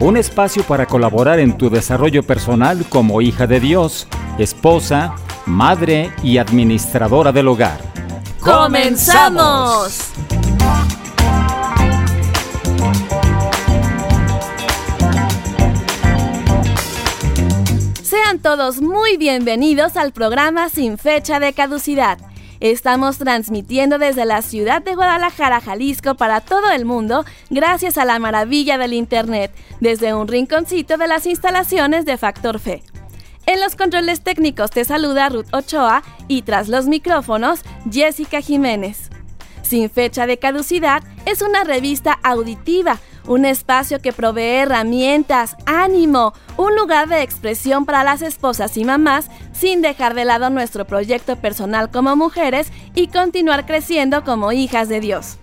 un espacio para colaborar en tu desarrollo personal como hija de Dios, esposa, madre y administradora del hogar. ¡Comenzamos! Sean todos muy bienvenidos al programa Sin fecha de caducidad Estamos transmitiendo desde la ciudad de Guadalajara, Jalisco, para todo el mundo, gracias a la maravilla del Internet, desde un rinconcito de las instalaciones de Factor Fe. En los controles técnicos te saluda Ruth Ochoa y tras los micrófonos, Jessica Jiménez. Sin fecha de caducidad es una revista auditiva un espacio que provee herramientas, ánimo, un lugar de expresión para las esposas y mamás sin dejar de lado nuestro proyecto personal como mujeres y continuar creciendo como hijas de Dios.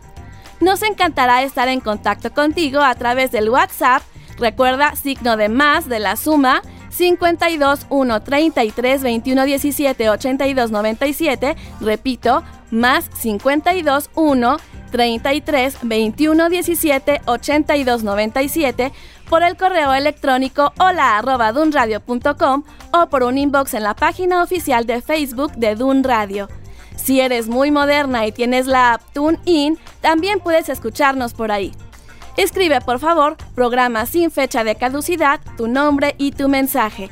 Nos encantará estar en contacto contigo a través del WhatsApp, recuerda signo de más de la suma 52 1 33 21 17 82 97, repito, más 52 1 33 21 17 82 97 por el correo electrónico hola arroba dunradio.com o por un inbox en la página oficial de Facebook de Dun Radio. Si eres muy moderna y tienes la app TuneIn, también puedes escucharnos por ahí. Escribe por favor programa sin fecha de caducidad, tu nombre y tu mensaje.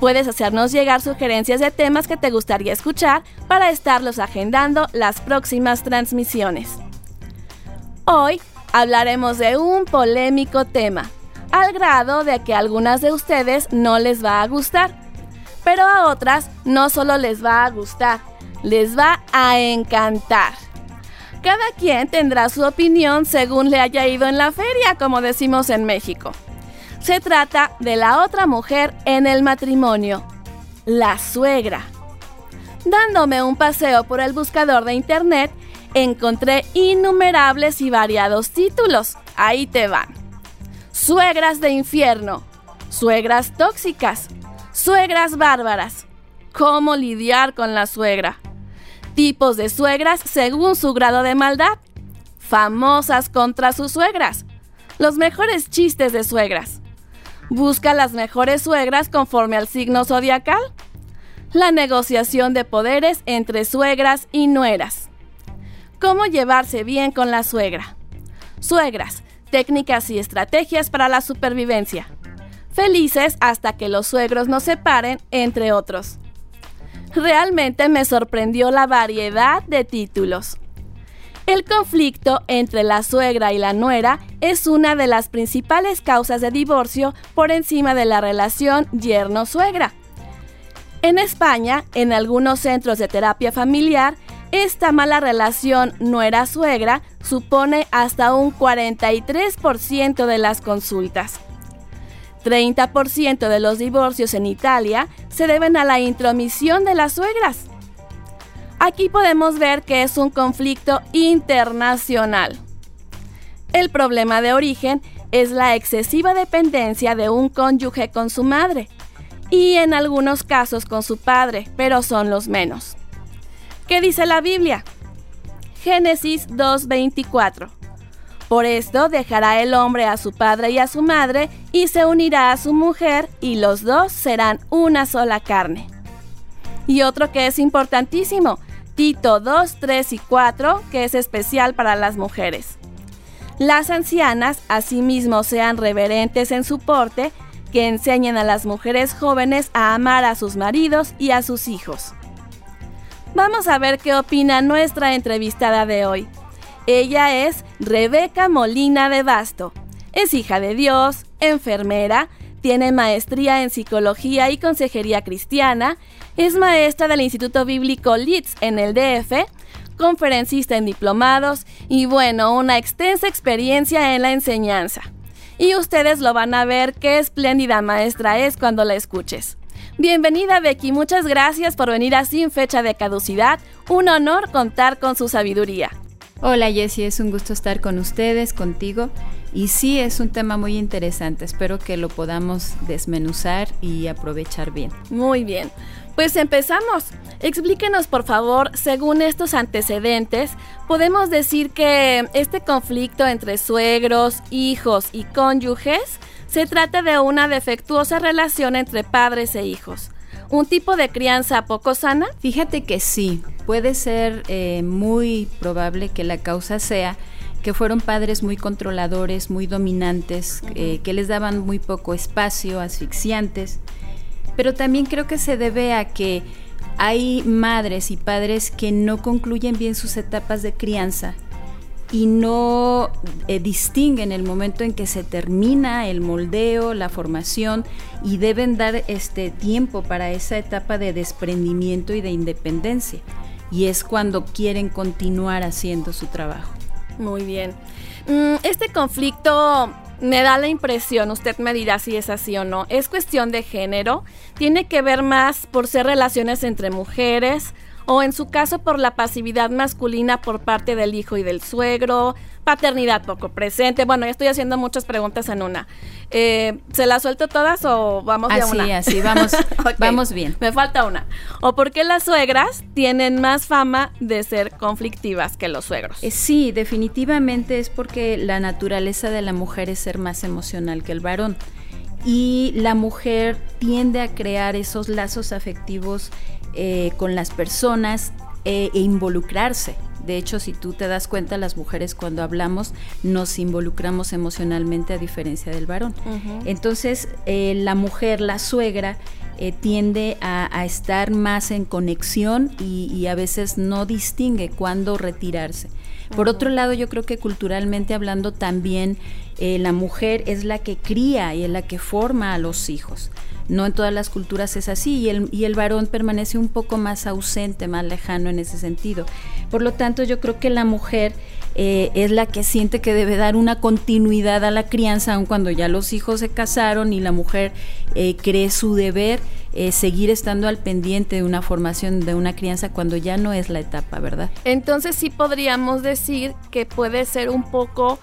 Puedes hacernos llegar sugerencias de temas que te gustaría escuchar para estarlos agendando las próximas transmisiones. Hoy hablaremos de un polémico tema, al grado de que a algunas de ustedes no les va a gustar, pero a otras no solo les va a gustar, les va a encantar. Cada quien tendrá su opinión según le haya ido en la feria, como decimos en México. Se trata de la otra mujer en el matrimonio, la suegra. Dándome un paseo por el buscador de internet, encontré innumerables y variados títulos. Ahí te van. Suegras de infierno, suegras tóxicas, suegras bárbaras. ¿Cómo lidiar con la suegra? Tipos de suegras según su grado de maldad. Famosas contra sus suegras. Los mejores chistes de suegras. Busca las mejores suegras conforme al signo zodiacal. La negociación de poderes entre suegras y nueras. ¿Cómo llevarse bien con la suegra? Suegras, técnicas y estrategias para la supervivencia. Felices hasta que los suegros nos separen, entre otros. Realmente me sorprendió la variedad de títulos. El conflicto entre la suegra y la nuera es una de las principales causas de divorcio por encima de la relación yerno-suegra. En España, en algunos centros de terapia familiar, esta mala relación nuera-suegra supone hasta un 43% de las consultas. 30% de los divorcios en Italia se deben a la intromisión de las suegras. Aquí podemos ver que es un conflicto internacional. El problema de origen es la excesiva dependencia de un cónyuge con su madre y en algunos casos con su padre, pero son los menos. ¿Qué dice la Biblia? Génesis 2.24. Por esto dejará el hombre a su padre y a su madre y se unirá a su mujer y los dos serán una sola carne. Y otro que es importantísimo, Tito 2, 3 y 4, que es especial para las mujeres. Las ancianas asimismo sean reverentes en su porte, que enseñen a las mujeres jóvenes a amar a sus maridos y a sus hijos Vamos a ver qué opina nuestra entrevistada de hoy. Ella es Rebeca Molina de Basto. Es hija de Dios, enfermera, tiene maestría en psicología y consejería cristiana, es maestra del Instituto Bíblico Leeds en el DF, conferencista en diplomados y bueno, una extensa experiencia en la enseñanza. Y ustedes lo van a ver qué espléndida maestra es cuando la escuches. Bienvenida Becky, muchas gracias por venir a Sin Fecha de Caducidad. Un honor contar con su sabiduría. Hola Jessie, es un gusto estar con ustedes, contigo. Y sí, es un tema muy interesante. Espero que lo podamos desmenuzar y aprovechar bien. Muy bien. Pues empezamos. Explíquenos, por favor, según estos antecedentes, podemos decir que este conflicto entre suegros, hijos y cónyuges se trata de una defectuosa relación entre padres e hijos un tipo de crianza poco sana? Fíjate que sí, puede ser eh, muy probable que la causa sea que fueron padres muy controladores, muy dominantes, eh, que les daban muy poco espacio, asfixiantes, pero también creo que se debe a que hay madres y padres que no concluyen bien sus etapas de crianza y no eh, distinguen el momento en que se termina el moldeo, la formación y deben dar este tiempo para esa etapa de desprendimiento y de independencia. Y es cuando quieren continuar haciendo su trabajo. Muy bien. Mm, este conflicto me da la impresión, usted me dirá si es así o no, es cuestión de género, tiene que ver más por ser relaciones entre mujeres o en su caso por la pasividad masculina por parte del hijo y del suegro, paternidad poco presente. Bueno, ya estoy haciendo muchas preguntas en una. Eh, ¿Se las suelto todas o vamos de así, una? Así, vamos, vamos bien. Me falta una. ¿O por qué las suegras tienen más fama de ser conflictivas que los suegros? Eh, sí, definitivamente es porque la naturaleza de la mujer es ser más emocional que el varón y la mujer tiende a crear esos lazos afectivos eh, con las personas eh, e involucrarse. De hecho, si tú te das cuenta, las mujeres cuando hablamos nos involucramos emocionalmente a diferencia del varón. Entonces, eh, la mujer, la suegra, tiende a, estar más en conexión y, a veces no distingue cuándo retirarse. Por otro lado, yo creo que culturalmente hablando también la mujer es la que cría y es la que forma a los hijos. No en todas las culturas es así y el, y el varón permanece un poco más ausente, más lejano en ese sentido. Por lo tanto, yo creo que la mujer eh, es la que siente que debe dar una continuidad a la crianza, aun cuando ya los hijos se casaron y la mujer eh, cree su deber eh, seguir estando al pendiente de una formación, de una crianza, cuando ya no es la etapa, ¿verdad? Entonces sí podríamos decir que puede ser un poco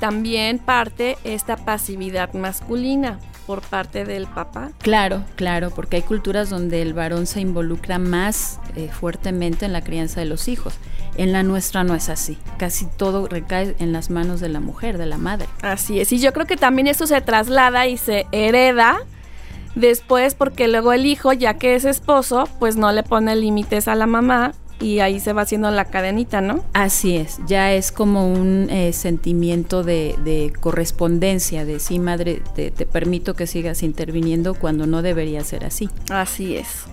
también parte esta pasividad masculina por parte del papá? Claro, claro, porque hay culturas donde el varón se involucra más eh, fuertemente en la crianza de los hijos. En la nuestra no es así. Casi todo recae en las manos de la mujer, de la madre. Así es. Y yo creo que también eso se traslada y se hereda después porque luego el hijo, ya que es esposo, pues no le pone límites a la mamá y ahí se va haciendo la cadenita, ¿no? Así es, ya es como un eh, sentimiento de, correspondencia, de sí, madre, te, te permito que sigas interviniendo cuando no debería ser así. Así es.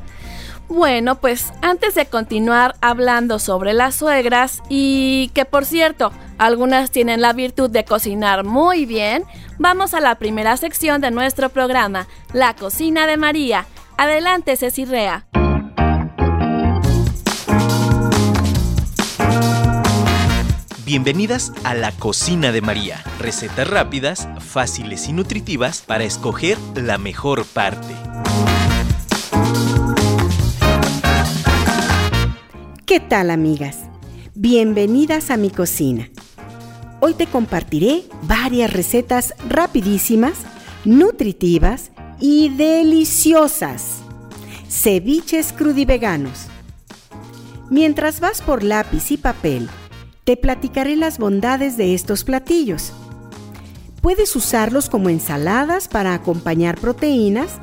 Bueno, pues antes de continuar hablando sobre las suegras y que por cierto, algunas tienen la virtud de cocinar muy bien, vamos a la primera sección de nuestro programa, La Cocina de María. Adelante, Ceci Rea. Bienvenidas a la cocina de María. Recetas rápidas, fáciles y nutritivas para escoger la mejor parte. ¿Qué tal amigas? Bienvenidas a mi cocina. Hoy te compartiré varias recetas rapidísimas, nutritivas y deliciosas. Ceviches crudiveganos. Mientras vas por lápiz y papel, te platicaré las bondades de estos platillos. Puedes usarlos como ensaladas para acompañar proteínas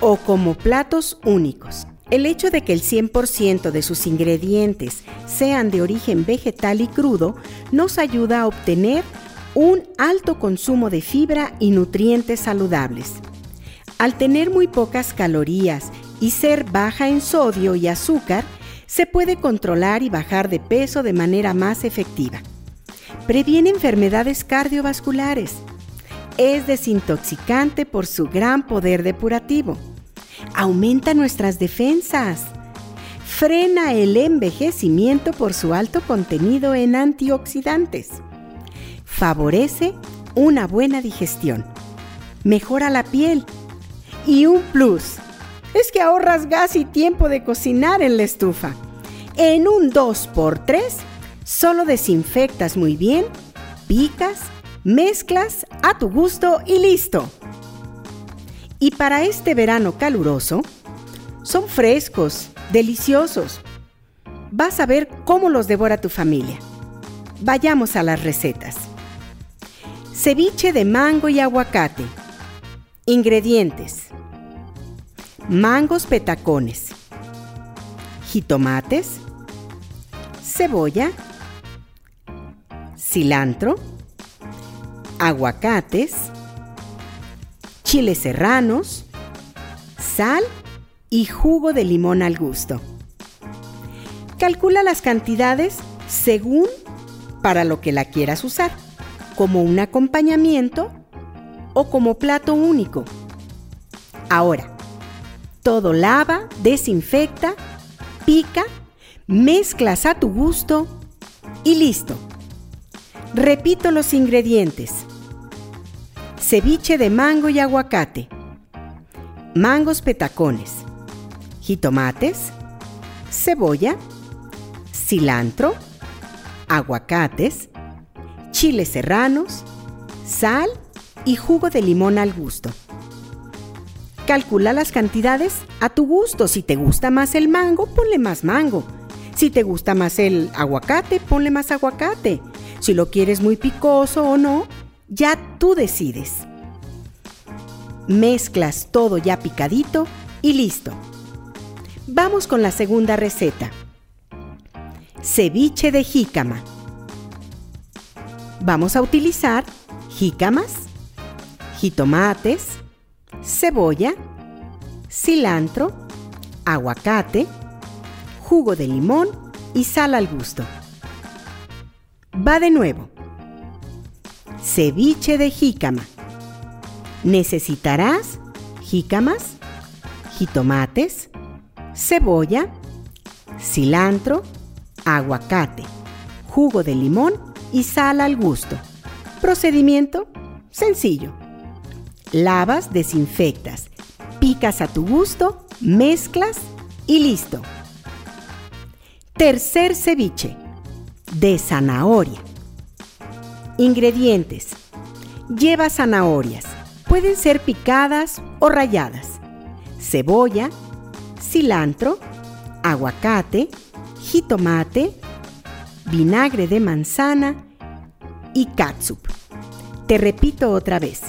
o como platos únicos. El hecho de que el 100% de sus ingredientes sean de origen vegetal y crudo nos ayuda a obtener un alto consumo de fibra y nutrientes saludables. Al tener muy pocas calorías y ser baja en sodio y azúcar, se puede controlar y bajar de peso de manera más efectiva. Previene enfermedades cardiovasculares. Es desintoxicante por su gran poder depurativo. Aumenta nuestras defensas. Frena el envejecimiento por su alto contenido en antioxidantes. Favorece una buena digestión. Mejora la piel. Y un plus es que ahorras gas y tiempo de cocinar en la estufa. En un 2x3, solo desinfectas muy bien, picas, mezclas a tu gusto y listo. Y para este verano caluroso, son frescos, deliciosos. Vas a ver cómo los devora tu familia. Vayamos a las recetas. Ceviche de mango y aguacate. Ingredientes. Mangos petacones. Jitomates. Cebolla. Cilantro. Aguacates. Chiles serranos. Sal y jugo de limón al gusto. Calcula las cantidades según para lo que la quieras usar, como un acompañamiento o como plato único. Ahora, todo lava, desinfecta, pica, mezclas a tu gusto y listo. Repito los ingredientes. Ceviche de mango y aguacate. Mangos petacones jitomates, cebolla, cilantro, aguacates, chiles serranos, sal y jugo de limón al gusto. Calcula las cantidades a tu gusto. Si te gusta más el mango, ponle más mango. Si te gusta más el aguacate, ponle más aguacate. Si lo quieres muy picoso o no, ya tú decides. Mezclas todo ya picadito y listo. Vamos con la segunda receta. Ceviche de jícama. Vamos a utilizar jícamas, jitomates, cebolla, cilantro, aguacate, jugo de limón y sal al gusto. Va de nuevo. Ceviche de jícama. Necesitarás jícamas, jitomates, cebolla, cilantro, aguacate, jugo de limón y sal al gusto. Procedimiento sencillo. Lavas, desinfectas, picas a tu gusto, mezclas y listo. Tercer ceviche de zanahoria. Ingredientes. Lleva zanahorias. Pueden ser picadas o ralladas. Cebolla, cilantro, aguacate, jitomate, vinagre de manzana y catsup. Te repito otra vez.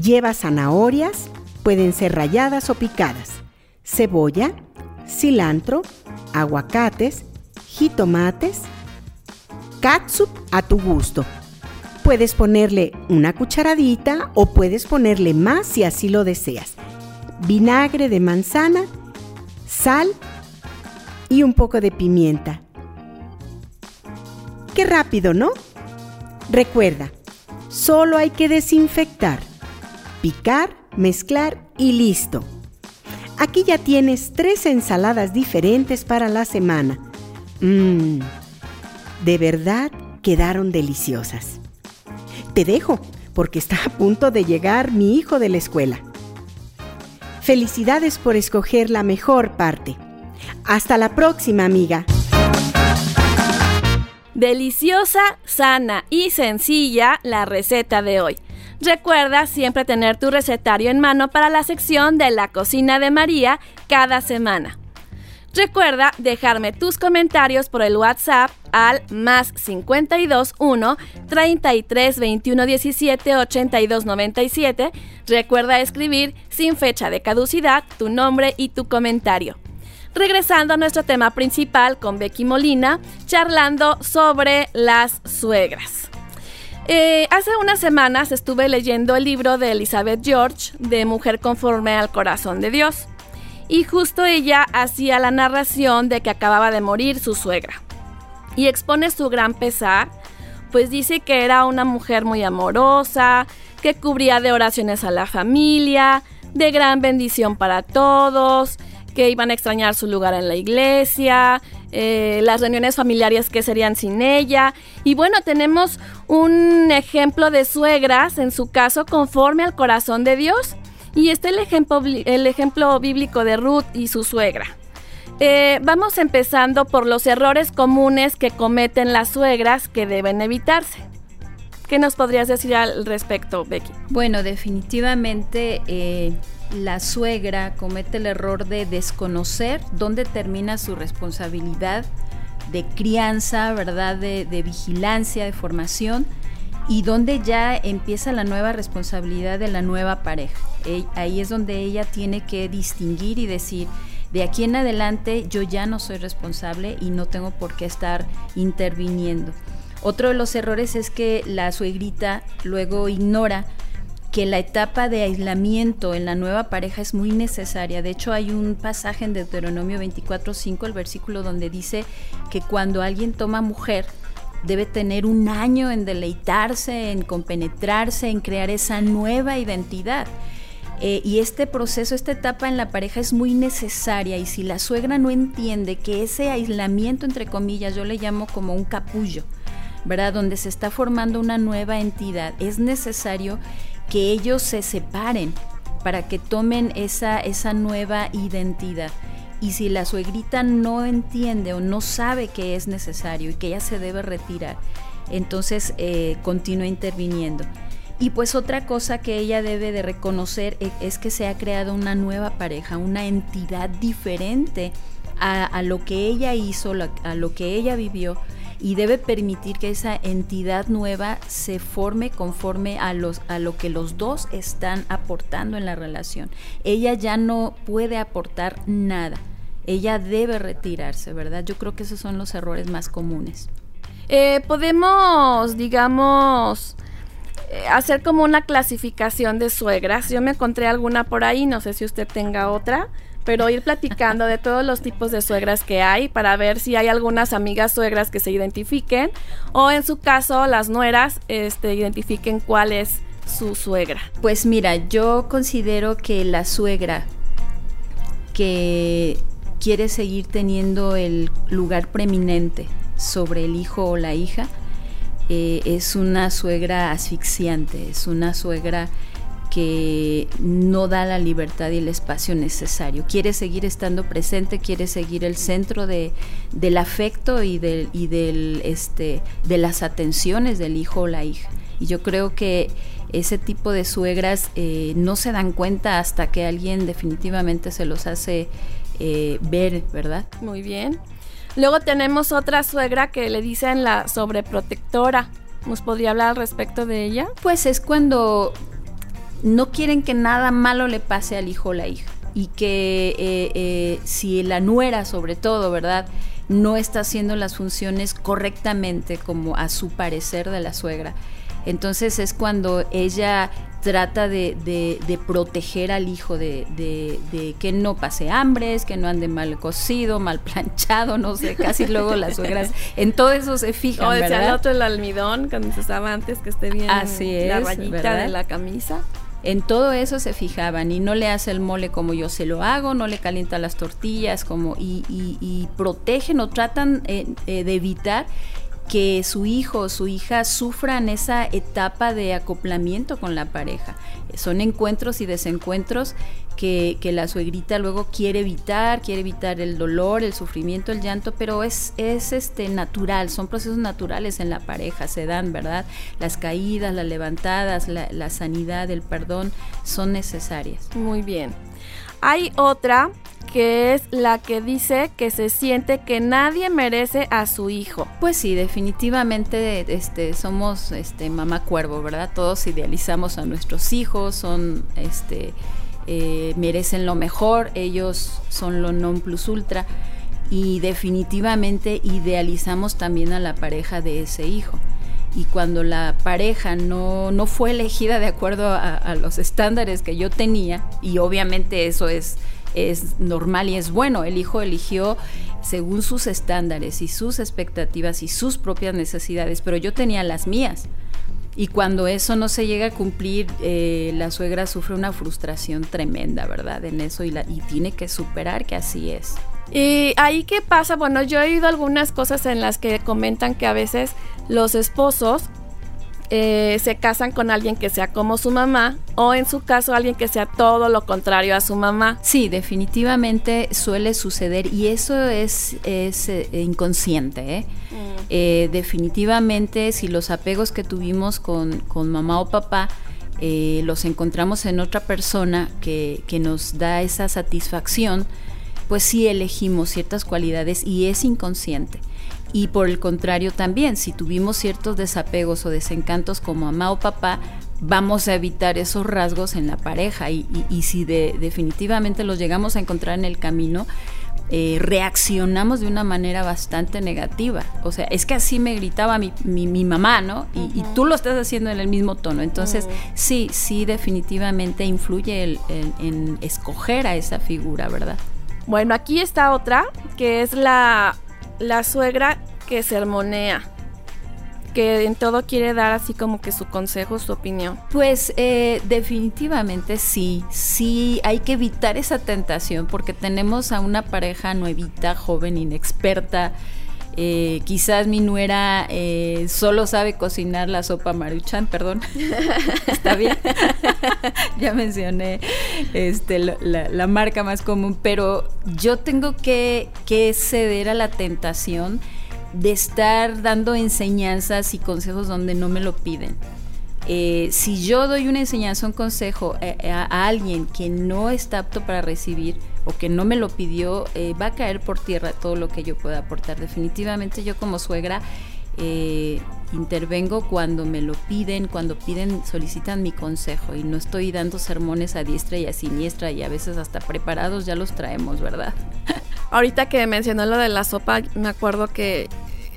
Lleva zanahorias, pueden ser ralladas o picadas, cebolla, cilantro, aguacates, jitomates, catsup a tu gusto. Puedes ponerle una cucharadita o puedes ponerle más si así lo deseas vinagre de manzana, sal y un poco de pimienta. Qué rápido, ¿no? Recuerda, solo hay que desinfectar, picar, mezclar y listo. Aquí ya tienes tres ensaladas diferentes para la semana. Mmm, de verdad quedaron deliciosas. Te dejo porque está a punto de llegar mi hijo de la escuela. Felicidades por escoger la mejor parte. Hasta la próxima, amiga. Deliciosa, sana y sencilla la receta de hoy. Recuerda siempre tener tu recetario en mano para la sección de la cocina de María cada semana. Recuerda dejarme tus comentarios por el WhatsApp al más 52 1 33 21 17 82 97. Recuerda escribir sin fecha de caducidad tu nombre y tu comentario. Regresando a nuestro tema principal con Becky Molina, charlando sobre las suegras. Eh, hace unas semanas estuve leyendo el libro de Elizabeth George, de Mujer conforme al corazón de Dios y justo ella hacía la narración de que acababa de morir su suegra. Y expone su gran pesar, pues dice que era una mujer muy amorosa, que cubría de oraciones a la familia, de gran bendición para todos, que iban a extrañar su lugar en la iglesia, eh, las reuniones familiares que serían sin ella. Y bueno, tenemos un ejemplo de suegras, en su caso, conforme al corazón de Dios Y está el ejemplo, el ejemplo bíblico de Ruth y su suegra. Eh, vamos empezando por los errores comunes que cometen las suegras que deben evitarse. ¿Qué nos podrías decir al respecto, Becky? Bueno, definitivamente eh, la suegra comete el error de desconocer dónde termina su responsabilidad de crianza, ¿verdad? De, vigilancia, de formación y dónde ya empieza la nueva responsabilidad de la nueva pareja. ahí es donde ella tiene que distinguir y decir, de aquí en adelante yo ya no soy responsable y no tengo por qué estar interviniendo. Otro de los errores es que la suegrita luego ignora que la etapa de aislamiento en la nueva pareja es muy necesaria. De hecho, hay un pasaje en Deuteronomio 24:5, el versículo donde dice que cuando alguien toma mujer, debe tener un año en deleitarse, en compenetrarse, en crear esa nueva identidad. Eh, y este proceso, esta etapa en la pareja es muy necesaria y si la suegra no entiende que ese aislamiento, entre comillas, yo le llamo como un capullo, ¿verdad? Donde se está formando una nueva entidad. Es necesario que ellos se separen para que tomen esa, esa nueva identidad. Y si la suegrita no entiende o no sabe que es necesario y que ella se debe retirar, entonces eh, continúa interviniendo. Y pues otra cosa que ella debe de reconocer e, es que se ha creado una nueva pareja, una entidad diferente a, lo que ella hizo, a lo que ella vivió y debe permitir que esa entidad nueva se forme conforme a, los, a lo que los dos están aportando en la relación. Ella ya no puede aportar nada. Ella debe retirarse, ¿verdad? Yo creo que esos son los errores más comunes. Eh, podemos, digamos, eh, hacer como una clasificación de suegras. Yo me encontré alguna por ahí, no sé si usted tenga otra pero ir platicando de todos los tipos de suegras que hay para ver si hay algunas amigas suegras que se identifiquen o en su caso las nueras este, identifiquen cuál es su suegra. Pues mira, yo considero que la suegra que quiere seguir teniendo el lugar preeminente sobre el hijo o la hija, eh, es una suegra asfixiante, es una suegra que no da la libertad y el espacio necesario. Quiere seguir estando presente, quiere seguir el centro de, del afecto y, del, y del, este, de las atenciones del hijo o la hija. Y yo creo que ese tipo de suegras eh, no se dan cuenta hasta que alguien definitivamente se los hace eh, ver, ¿verdad? Muy bien. Luego tenemos otra suegra que le dicen la sobreprotectora. ¿Nos podría hablar al respecto de ella? Pues es cuando no quieren que nada malo le pase al hijo o la hija. Y que eh, eh, si la nuera, sobre todo, ¿verdad? No está haciendo las funciones correctamente como a su parecer de la suegra. Entonces es cuando ella trata de, proteger al hijo, de, que no pase hambres, que no ande mal cocido, mal planchado, no sé, casi luego las suegras, en todo eso se fijan, o ¿verdad? el otro el almidón, cuando se estaba antes, que esté bien Así la rayita de la camisa. En todo eso se fijaban y no le hace el mole como yo se lo hago, no le calienta las tortillas como y, y, protegen o tratan eh, eh, de evitar que su hijo o su hija sufran esa etapa de acoplamiento con la pareja. Son encuentros y desencuentros que, la suegrita luego quiere evitar, quiere evitar el dolor, el sufrimiento, el llanto, pero es, es este, natural, son procesos naturales en la pareja, se dan, ¿verdad? Las caídas, las levantadas, la, la sanidad, el perdón son necesarias. Muy bien. Hay otra que es la que dice que se siente que nadie merece a su hijo. Pues sí, definitivamente este, somos este, mamá cuervo, ¿verdad? Todos idealizamos a nuestros hijos, son, este, eh, merecen lo mejor, ellos son lo non plus ultra y definitivamente idealizamos también a la pareja de ese hijo y cuando la pareja no, no fue elegida de acuerdo a, los estándares que yo tenía, y obviamente eso es es normal y es bueno. El hijo eligió según sus estándares y sus expectativas y sus propias necesidades, pero yo tenía las mías. Y cuando eso no se llega a cumplir, eh, la suegra sufre una frustración tremenda, ¿verdad? En eso y, y tiene que superar que así es. ¿Y ahí qué pasa? Bueno, yo he oído algunas cosas en las que comentan que a veces los esposos eh, se casan con alguien que sea como su mamá o en su caso alguien que sea todo lo contrario a su mamá. Sí, definitivamente suele suceder y eso es, es eh, inconsciente. ¿eh? Mm. definitivamente si los apegos que tuvimos con, con mamá o papá los encontramos en otra persona que, que nos da esa satisfacción, pues sí elegimos ciertas cualidades y es inconsciente. Y por el contrario también, si tuvimos ciertos desapegos o desencantos como mamá o papá, vamos a evitar esos rasgos en la pareja. Y, si definitivamente los llegamos a encontrar en el camino, eh, reaccionamos de una manera bastante negativa. O sea, es que así me gritaba mi, mi, mamá, ¿no? Y, tú lo estás haciendo en el mismo tono. Entonces, sí, sí, definitivamente influye en escoger a esa figura, ¿verdad? Bueno, aquí está otra, que es la la suegra que sermonea, que en todo quiere dar así como que su consejo, su opinión. Pues eh, definitivamente sí, sí hay que evitar esa tentación porque tenemos a una pareja nuevita, joven, inexperta. Eh, quizás mi nuera eh, solo sabe cocinar la sopa maruchan, perdón. Está bien. ya mencioné este, la, marca más común, pero yo tengo que, ceder a la tentación de estar dando enseñanzas y consejos donde no me lo piden. Eh, si yo doy una enseñanza, un consejo a, alguien que no está apto para recibir, o que no me lo pidió, eh, va a caer por tierra todo lo que yo pueda aportar. Definitivamente yo como suegra eh, intervengo cuando me lo piden, cuando piden, solicitan mi consejo y no estoy dando sermones a diestra y a siniestra y a veces hasta preparados ya los traemos, ¿verdad? Ahorita que mencionó lo de la sopa, me acuerdo que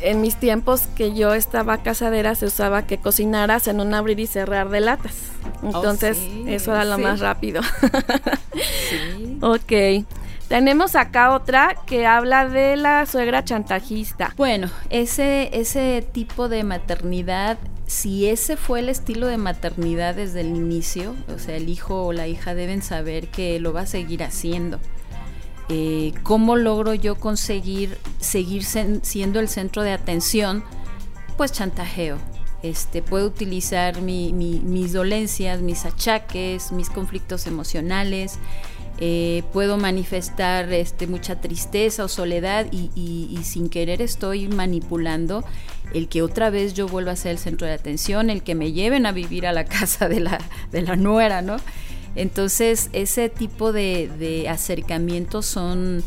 en mis tiempos que yo estaba casadera se usaba que cocinaras en un abrir y cerrar de latas. Oh, Entonces, eso era lo más rápido. sí. Ok. Tenemos acá otra que habla de la suegra chantajista. Bueno, ese, ese tipo de maternidad, si ese fue el estilo de maternidad desde el inicio, o sea, el hijo o la hija deben saber que lo va a seguir haciendo. Eh, ¿Cómo logro yo conseguir seguir siendo el centro de atención? Pues chantajeo. Este, puedo utilizar mis dolencias, mis achaques, mis conflictos emocionales, eh, puedo manifestar este, mucha tristeza o soledad y, sin querer estoy manipulando el que otra vez yo vuelva a ser el centro de atención, el que me lleven a vivir a la casa de la, de la nuera, ¿no? Entonces, ese tipo de, acercamientos son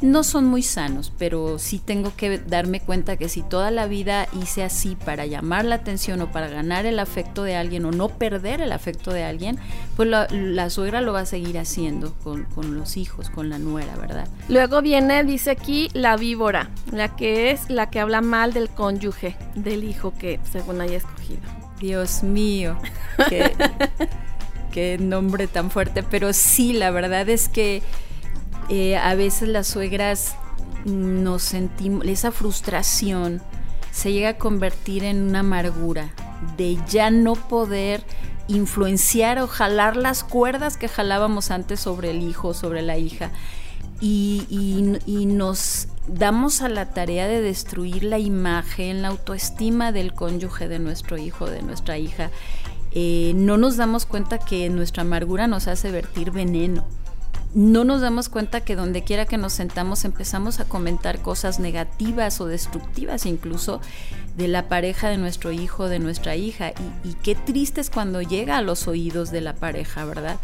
no son muy sanos, pero sí tengo que darme cuenta que si toda la vida hice así para llamar la atención o para ganar el afecto de alguien o no perder el afecto de alguien, pues la, suegra lo va a seguir haciendo con, con, los hijos, con la nuera, ¿verdad? Luego viene, dice aquí, la víbora, la que es la que habla mal del cónyuge, del hijo que según haya escogido. Dios mío, que nombre tan fuerte, pero sí, la verdad es que eh, a veces las suegras nos sentimos, esa frustración se llega a convertir en una amargura de ya no poder influenciar o jalar las cuerdas que jalábamos antes sobre el hijo, sobre la hija. Y, y, nos damos a la tarea de destruir la imagen, la autoestima del cónyuge de nuestro hijo, de nuestra hija. Eh, no nos damos cuenta que nuestra amargura nos hace vertir veneno. No nos damos cuenta que donde quiera que nos sentamos empezamos a comentar cosas negativas o destructivas incluso de la pareja de nuestro hijo, de nuestra hija. Y, qué triste es cuando llega a los oídos de la pareja, ¿verdad?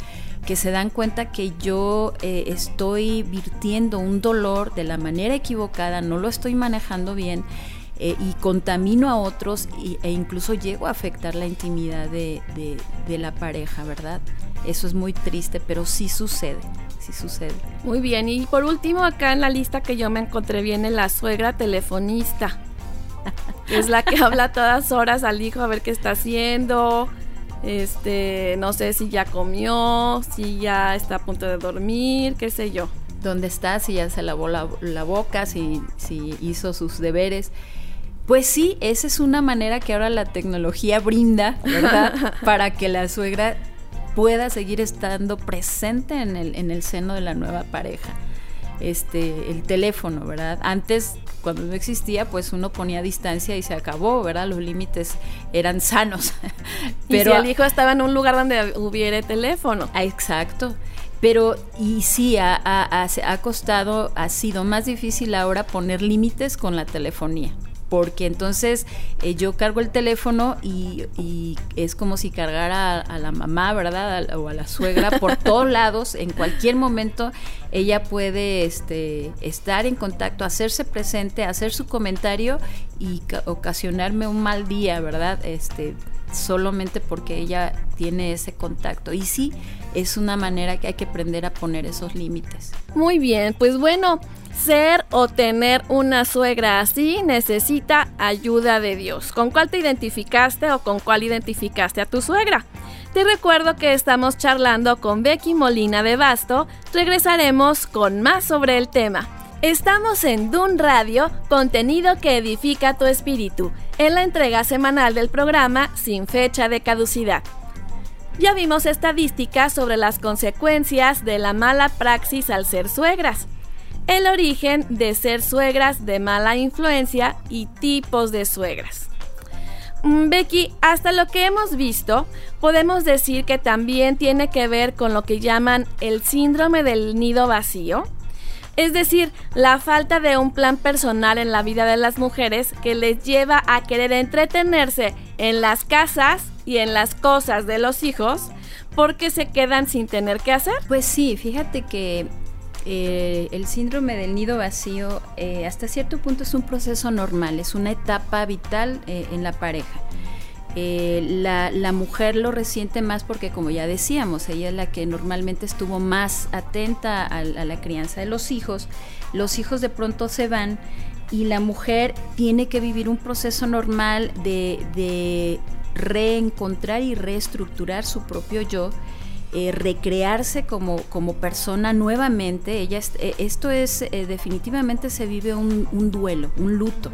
Que se dan cuenta que yo eh, estoy virtiendo un dolor de la manera equivocada, no lo estoy manejando bien eh, y contamino a otros e incluso llego a afectar la intimidad de, la pareja, ¿verdad? Eso es muy triste, pero sí sucede, sí sucede. Muy bien, y por último acá en la lista que yo me encontré viene la suegra telefonista. es la que habla todas horas al hijo a ver qué está haciendo. Este, no sé si ya comió, si ya está a punto de dormir, qué sé yo. ¿Dónde está? Si ya se lavó la, la boca, si, si hizo sus deberes. Pues sí, esa es una manera que ahora la tecnología brinda, ¿verdad? Para que la suegra pueda seguir estando presente en el, en el seno de la nueva pareja. Este, el teléfono, ¿verdad? Antes cuando no existía, pues uno ponía distancia y se acabó, ¿verdad? Los límites eran sanos. Pero y si el hijo estaba en un lugar donde hubiera teléfono. Ah, exacto. Pero, y sí, ha, ha, costado, ha sido más difícil ahora poner límites con la telefonía porque entonces eh, yo cargo el teléfono y, es como si cargara a, la mamá, ¿verdad? o a la suegra por todos lados, en cualquier momento ella puede este, estar en contacto, hacerse presente, hacer su comentario y ocasionarme un mal día, ¿verdad? Este, solamente porque ella tiene ese contacto. Y sí, es una manera que hay que aprender a poner esos límites. Muy bien, pues bueno, ser o tener una suegra así necesita ayuda de Dios. ¿Con cuál te identificaste o con cuál identificaste a tu suegra? Te recuerdo que estamos charlando con Becky Molina de Basto. Regresaremos con más sobre el tema. Estamos en Dun Radio, contenido que edifica tu espíritu, en la entrega semanal del programa Sin fecha de caducidad. Ya vimos estadísticas sobre las consecuencias de la mala praxis al ser suegras, el origen de ser suegras de mala influencia y tipos de suegras. Mm, Becky, hasta lo que hemos visto, podemos decir que también tiene que ver con lo que llaman el síndrome del nido vacío, es decir, la falta de un plan personal en la vida de las mujeres que les lleva a querer entretenerse en las casas y en las cosas de los hijos porque se quedan sin tener que hacer. Pues sí, fíjate que eh, el síndrome del nido vacío eh, hasta cierto punto es un proceso normal, es una etapa vital eh, en la pareja. La, la, mujer lo resiente más porque, como ya decíamos, ella es la que normalmente estuvo más atenta a, la crianza de los hijos. Los hijos de pronto se van y la mujer tiene que vivir un proceso normal de, de reencontrar y reestructurar su propio yo eh, recrearse como, como persona nuevamente. Ella, eh, esto es, eh, definitivamente se vive un, duelo, un luto.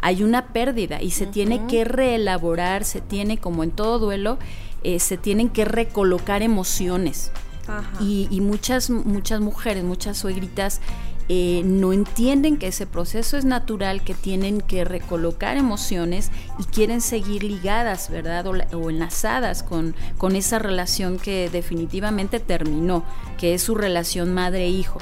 Hay una pérdida y se tiene que reelaborar, se tiene, como en todo duelo, se tienen que recolocar emociones. Y, y, muchas, muchas mujeres, muchas suegritas eh, no entienden que ese proceso es natural, que tienen que recolocar emociones y quieren seguir ligadas, ¿verdad? O, enlazadas con, con, esa relación que definitivamente terminó, que es su relación madre-hijo.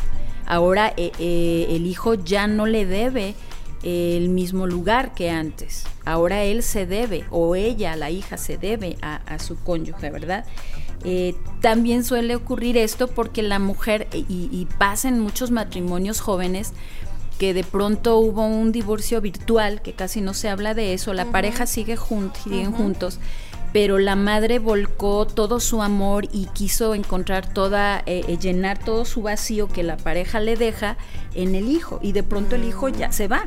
Ahora eh, eh, el hijo ya no le debe el mismo lugar que antes. Ahora él se debe, o ella, la hija, se debe a, a su cónyuge, ¿verdad? Eh, también suele ocurrir esto porque la mujer, y, y, pasa en muchos matrimonios jóvenes, que de pronto hubo un divorcio virtual, que casi no se habla de eso, la pareja sigue siguen juntos, pero la madre volcó todo su amor y quiso encontrar toda, eh, eh, llenar todo su vacío que la pareja le deja en el hijo y de pronto el hijo ya se va.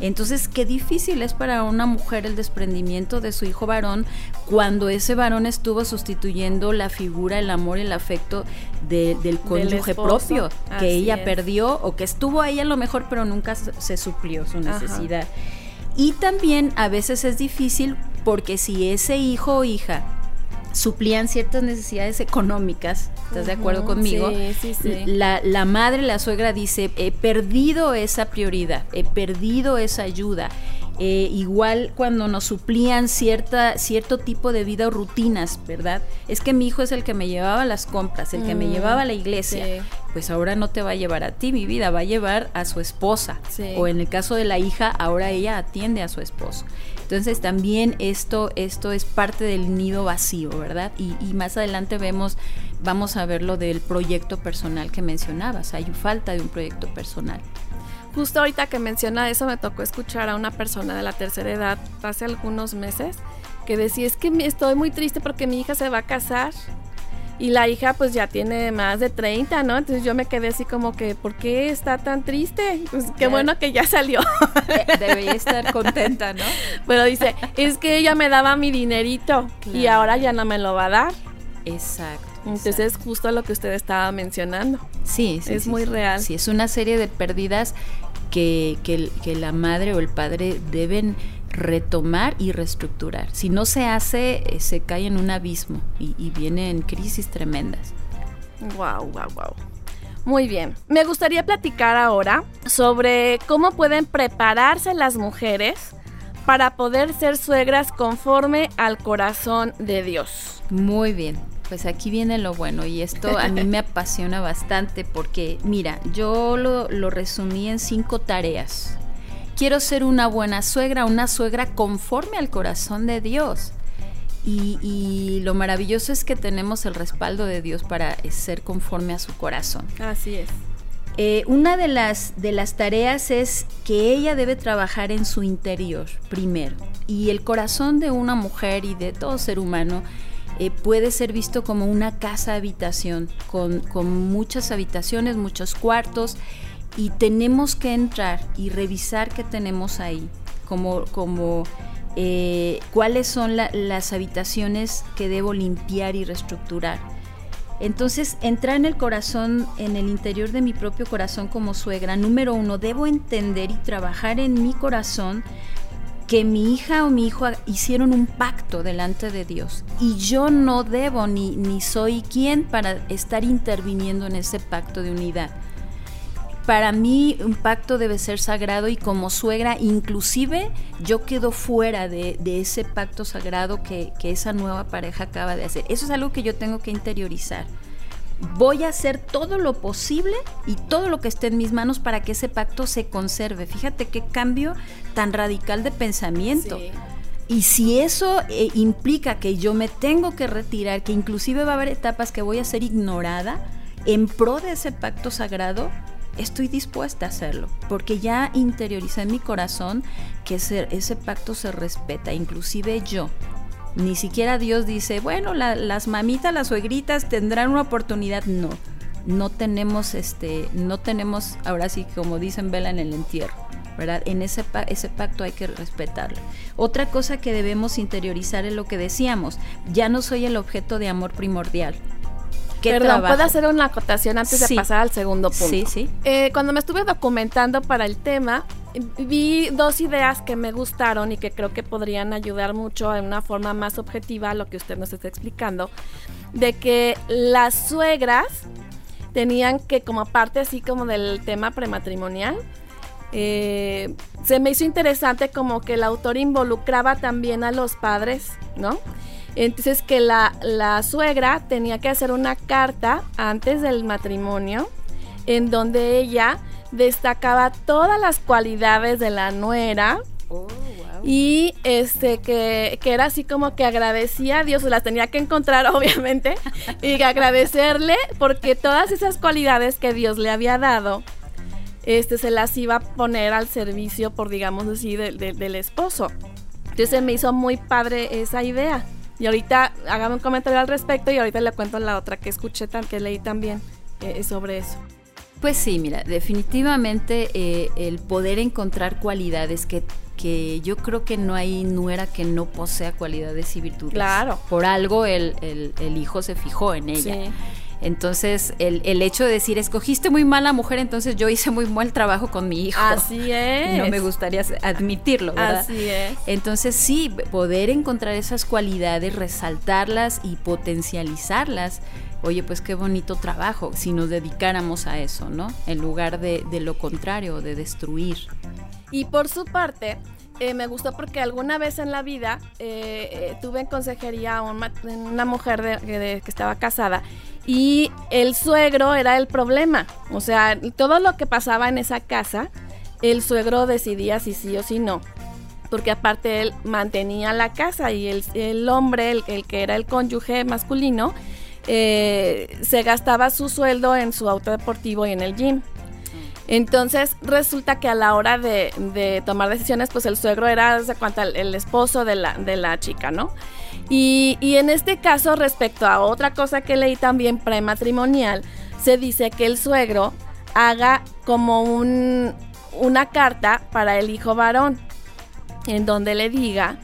Entonces, qué difícil es para una mujer el desprendimiento de su hijo varón cuando ese varón estuvo sustituyendo la figura, el amor, el afecto del cónyuge propio que ella perdió o que estuvo ahí a lo mejor, pero nunca se suplió su necesidad. Y también a veces es difícil porque si ese hijo o hija suplían ciertas necesidades económicas, ¿estás de acuerdo conmigo? Sí, sí, sí. La, la madre, la suegra dice, he perdido esa prioridad, he perdido esa ayuda, eh, igual cuando nos suplían cierta, cierto tipo de vida o rutinas, ¿verdad? Es que mi hijo es el que me llevaba las compras, el que me mm, llevaba a la iglesia. Pues ahora no te va a llevar a ti, mi vida, va a llevar a su esposa. O en el caso de la hija, ahora ella atiende a su esposo. Entonces también esto, esto es parte del nido vacío, ¿verdad? Y, más adelante vemos, vamos a ver lo del proyecto personal que mencionabas. Hay falta de un proyecto personal. Justo ahorita que menciona eso, me tocó escuchar a una persona de la tercera edad hace algunos meses que decía, es que estoy muy triste porque mi hija se va a casar y la hija pues ya tiene más de 30, ¿no? Entonces yo me quedé así como que, ¿por qué está tan triste? Pues qué bueno que ya salió. Debería estar contenta, ¿no? Pero dice, es que ella me daba mi dinerito y ahora ya no me lo va a dar. Exacto. Entonces es justo lo que usted estaba mencionando. Sí, sí es muy real. Sí, es una serie de pérdidas que, que, la madre o el padre deben retomar y reestructurar. Si no se hace, eh, se cae en un abismo y, y viene en crisis tremendas. Wow, wow, wow. Muy bien, me gustaría platicar ahora sobre cómo pueden prepararse las mujeres para poder ser suegras conforme al corazón de Dios. Muy bien, pues aquí viene lo bueno y esto a mí me apasiona bastante porque, mira, yo lo, lo, resumí en cinco tareas. Quiero ser una buena suegra, una suegra conforme al corazón de Dios. Y, lo maravilloso es que tenemos el respaldo de Dios para ser conforme a su corazón. Así es. Eh, una de las, de las tareas es que ella debe trabajar en su interior primero. Y el corazón de una mujer y de todo ser humano eh, puede ser visto como una casa habitación, con, con muchas habitaciones, muchos cuartos, y tenemos que entrar y revisar qué tenemos ahí, como, como eh, cuáles son las habitaciones que debo limpiar y reestructurar. Entonces, entrar en el corazón, en el interior de mi propio corazón como suegra, número uno, debo entender y trabajar en mi corazón que mi hija o mi hijo hicieron un pacto delante de Dios y yo no debo ni, ni soy quien para estar interviniendo en ese pacto de unidad para mí un pacto debe ser sagrado y como suegra inclusive yo quedo fuera de, ese pacto sagrado que, esa nueva pareja acaba de hacer. Eso es algo que yo tengo que interiorizar. Voy a hacer todo lo posible y todo lo que esté en mis manos para que ese pacto se conserve. Fíjate qué cambio tan radical de pensamiento. Y si eso eh, implica que yo me tengo que retirar, que inclusive va a haber etapas que voy a ser ignorada en pro de ese pacto sagrado, estoy dispuesta a hacerlo, porque ya interioricé en mi corazón que ese, ese pacto se respeta, inclusive yo. Ni siquiera Dios dice, bueno, las mamitas, las suegritas tendrán una oportunidad. No, no tenemos, este, no tenemos, ahora sí, como dicen, vela en el entierro. ¿verdad? En ese, ese pacto hay que respetarlo. Otra cosa que debemos interiorizar es lo que decíamos, ya no soy el objeto de amor primordial, Perdón, ¿puedo hacer una acotación antes de pasar al segundo punto? Sí, sí. Eh, cuando me estuve documentando para el tema, vi dos ideas que me gustaron y que creo que podrían ayudar mucho en una forma más objetiva a lo que usted nos está explicando, de que las suegras tenían que, como parte así como del tema prematrimonial, eh, se me hizo interesante como que el autor involucraba también a los padres, ¿no? Entonces que la, suegra tenía que hacer una carta antes del matrimonio en donde ella destacaba todas las cualidades de la nuera. Oh, y este que, era así como que agradecía a Dios, las tenía que encontrar obviamente, y agradecerle porque todas esas cualidades que Dios le había dado, este se las iba a poner al servicio, por digamos así, del esposo. Entonces me hizo muy padre esa idea. Y ahorita hágame un comentario al respecto y ahorita le cuento la otra que escuché, que leí también eh, sobre eso. Pues sí, mira, definitivamente eh, el poder encontrar cualidades que, que yo creo que no hay nuera que no posea cualidades y virtudes. Claro. Por algo el, el, hijo se fijó en ella. Sí. Entonces, el, el, hecho de decir, escogiste muy mala mujer, entonces yo hice muy mal trabajo con mi hijo. Así es. No me gustaría admitirlo, ¿verdad? Así es. Entonces, sí, poder encontrar esas cualidades, resaltarlas y potencializarlas. Oye, pues qué bonito trabajo si nos dedicáramos a eso, ¿no? En lugar de, de lo contrario, de destruir. Y por su parte, eh, me gustó porque alguna vez en la vida eh, eh, tuve en consejería a una mujer que estaba casada y el suegro era el problema. O sea, todo lo que pasaba en esa casa, el suegro decidía si sí o si no. Porque aparte él mantenía la casa y el, hombre, el, que era el cónyuge masculino, se gastaba su sueldo en su auto deportivo y en el gym. Entonces resulta que a la hora de, tomar decisiones, pues el suegro era el, esposo de la, chica, ¿no? Y, en este caso, respecto a otra cosa que leí también prematrimonial, se dice que el suegro haga como un, una carta para el hijo varón, en donde le diga,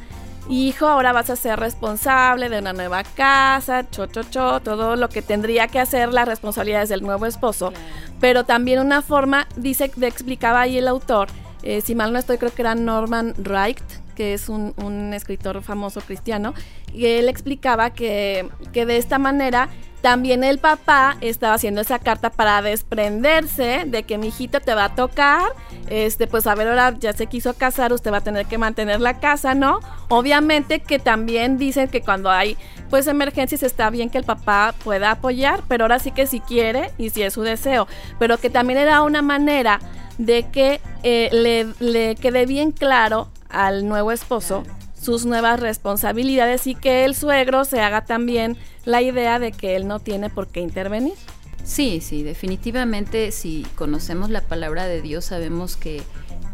hijo, ahora vas a ser responsable de una nueva casa, cho, cho, cho, todo lo que tendría que hacer las responsabilidades del nuevo esposo. Pero también una forma, dice, de explicaba ahí el autor, eh, si mal no estoy, creo que era Norman Wright, que es un, escritor famoso cristiano, y él explicaba que, que, de esta manera también el papá estaba haciendo esa carta para desprenderse de que mi hijito te va a tocar, este, pues a ver, ahora ya se quiso casar, usted va a tener que mantener la casa, ¿no? Obviamente que también dicen que cuando hay pues emergencias está bien que el papá pueda apoyar, pero ahora sí que si quiere y si es su deseo, pero que también era una manera de que eh, le, le quede bien claro al nuevo esposo sus nuevas responsabilidades y que el suegro se haga también la idea de que él no tiene por qué intervenir. Sí, sí, definitivamente si conocemos la palabra de Dios sabemos que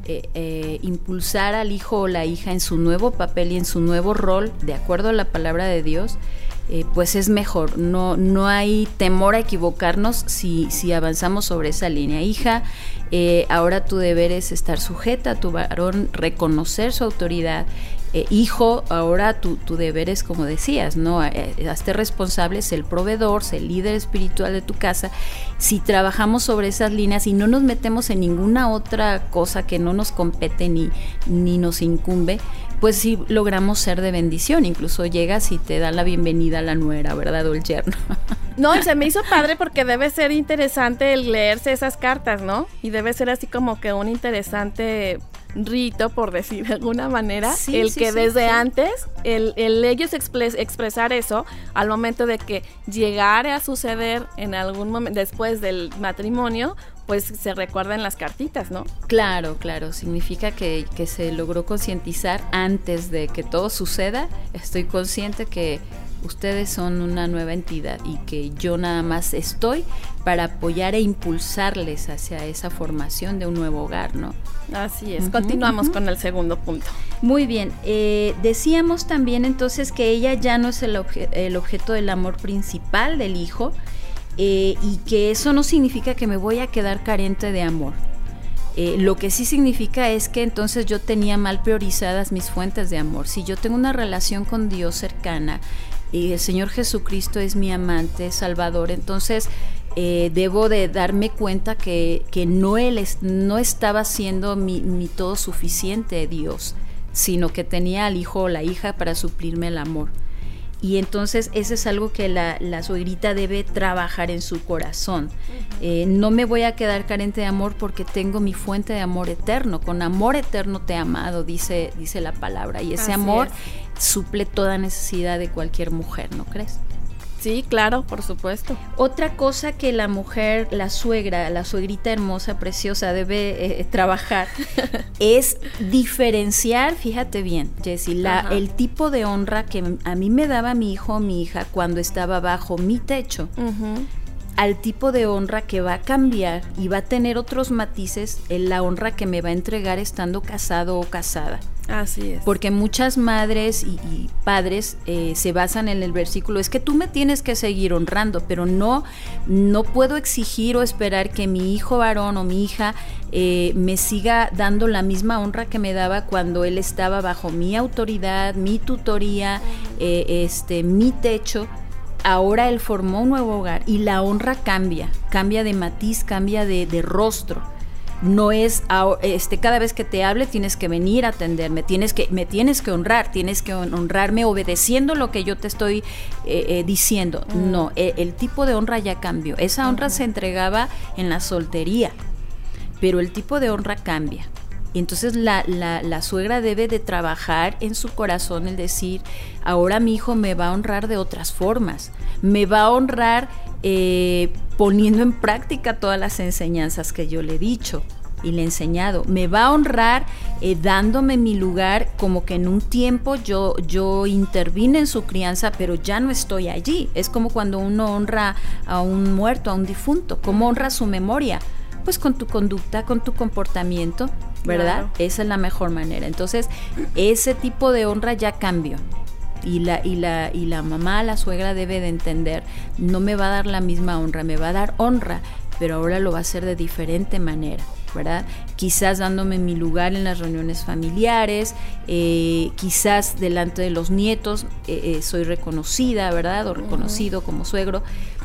eh, eh, impulsar al hijo o la hija en su nuevo papel y en su nuevo rol, de acuerdo a la palabra de Dios, eh, pues es mejor. No, no hay temor a equivocarnos si, si avanzamos sobre esa línea. Hija, ahora tu deber es estar sujeta a tu varón, reconocer su autoridad eh, hijo, ahora tu, deber es como decías, ¿no? Eh, eh, hazte responsable, sé el proveedor, sé el líder espiritual de tu casa. Si trabajamos sobre esas líneas y no nos metemos en ninguna otra cosa que no nos compete ni, ni nos incumbe, pues sí logramos ser de bendición. Incluso llegas y te dan la bienvenida a la nuera, ¿verdad? O el yerno. No, y se me hizo padre porque debe ser interesante el leerse esas cartas, ¿no? Y debe ser así como que un interesante rito, por decir de alguna manera, el que desde antes, el, el ellos expresar eso al momento de que llegara a suceder en algún momento después del matrimonio, pues se recuerdan las cartitas, ¿no? Claro, claro, significa que, que se logró concientizar antes de que todo suceda. Estoy consciente que ustedes son una nueva entidad y que yo nada más estoy para apoyar e impulsarles hacia esa formación de un nuevo hogar, ¿no? Así es. Continuamos con el segundo punto. Muy bien. Eh, decíamos también entonces que ella ya no es el, objeto del amor principal del hijo eh, y que eso no significa que me voy a quedar carente de amor. Eh, lo que sí significa es que entonces yo tenía mal priorizadas mis fuentes de amor. Si yo tengo una relación con Dios cercana, y el Señor Jesucristo es mi amante, Salvador, entonces eh, debo de darme cuenta que, no Él no estaba siendo mi, mi, todo suficiente Dios, sino que tenía al hijo o la hija para suplirme el amor. Y entonces eso es algo que la, la suegrita debe trabajar en su corazón. Eh, no me voy a quedar carente de amor porque tengo mi fuente de amor eterno. Con amor eterno te he amado, dice, dice la palabra. Y ese amor suple toda necesidad de cualquier mujer, ¿no crees? Sí, claro, por supuesto. Otra cosa que la mujer, la suegra, la suegrita hermosa, preciosa, debe eh, trabajar es diferenciar, fíjate bien, Jessie, el tipo de honra que a mí me daba mi hijo o mi hija cuando estaba bajo mi techo. al tipo de honra que va a cambiar y va a tener otros matices en la honra que me va a entregar estando casado o casada. Así es. Porque muchas madres y, padres eh, se basan en el versículo, es que tú me tienes que seguir honrando, pero no, no puedo exigir o esperar que mi hijo varón o mi hija eh, me siga dando la misma honra que me daba cuando él estaba bajo mi autoridad, mi tutoría, eh, este, mi techo ahora él formó un nuevo hogar y la honra cambia, cambia de matiz, cambia de, de rostro no es este cada vez que te hable tienes que venir a atenderme, tienes que me tienes que honrar, tienes que honrarme obedeciendo lo que yo te estoy eh, eh, diciendo. Mm. No, e, el tipo de honra ya cambió. Esa honra se entregaba en la soltería, pero el tipo de honra cambia. Y entonces la, la, la, suegra debe de trabajar en su corazón el decir, ahora mi hijo me va a honrar de otras formas, me va a honrar eh, poniendo en práctica todas las enseñanzas que yo le he dicho y le he enseñado. Me va a honrar eh, dándome mi lugar como que en un tiempo yo, yo intervine en su crianza, pero ya no estoy allí. Es como cuando uno honra a un muerto, a un difunto. ¿Cómo honra su memoria? Pues con tu conducta, con tu comportamiento, ¿verdad? Esa es la mejor manera. Entonces, ese tipo de honra ya cambió y la, y la, y la mamá, la suegra debe de entender, no me va a dar la misma honra, me va a dar honra, pero ahora lo va a hacer de diferente manera. ¿verdad? Quizás dándome mi lugar en las reuniones familiares, eh, quizás delante de los nietos eh, eh, soy reconocida, ¿verdad? O reconocido como suegro,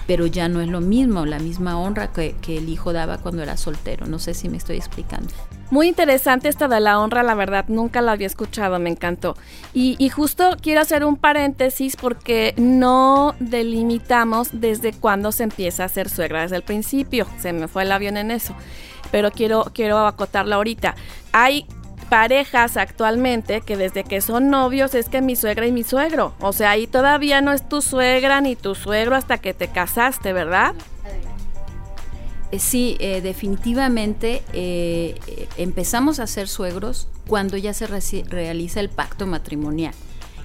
pero ya no es lo mismo, la misma honra que, que el hijo daba cuando era soltero. No sé si me estoy explicando. Muy interesante esta de la honra, la verdad, nunca la había escuchado, me encantó. Y, justo quiero hacer un paréntesis porque no delimitamos desde cuándo se empieza a ser suegra, desde el principio, se me fue el avión en eso, pero quiero, quiero acotarla ahorita. Hay parejas actualmente que desde que son novios es que mi suegra y mi suegro, o sea, ahí todavía no es tu suegra ni tu suegro hasta que te casaste, ¿verdad? Eh, sí, eh, definitivamente eh, empezamos a ser suegros cuando ya se realiza el pacto matrimonial.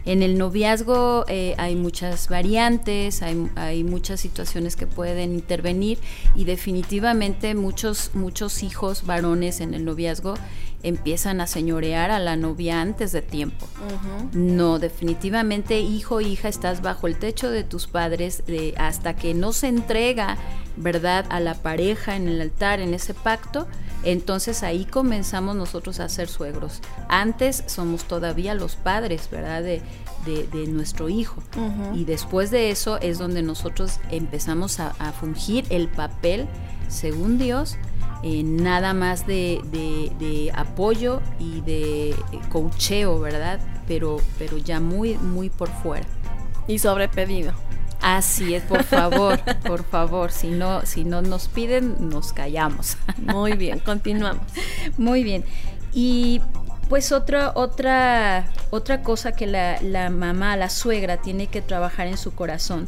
En el noviazgo hay muchas variantes, hay, hay, muchas situaciones que pueden intervenir y definitivamente muchos, muchos hijos varones en el noviazgo empiezan a señorear a la novia antes de tiempo. No, definitivamente hijo, hija, estás bajo el techo de tus padres hasta que no se entrega, ¿verdad?, a la pareja en el altar, en ese pacto. Entonces ahí comenzamos nosotros a ser suegros. Antes somos todavía los padres, ¿verdad? De, nuestro hijo. Y después de eso es donde nosotros empezamos a, a fungir el papel, según Dios, eh, nada más de, apoyo y de cocheo, ¿verdad? Pero, pero ya muy, muy por fuera. Y sobre pedido. Así es, por favor, por favor. Si no, si no nos piden, nos callamos. Muy bien, continuamos. Muy bien. Y pues otra, otra, otra cosa que la, la mamá, la suegra, tiene que trabajar en su corazón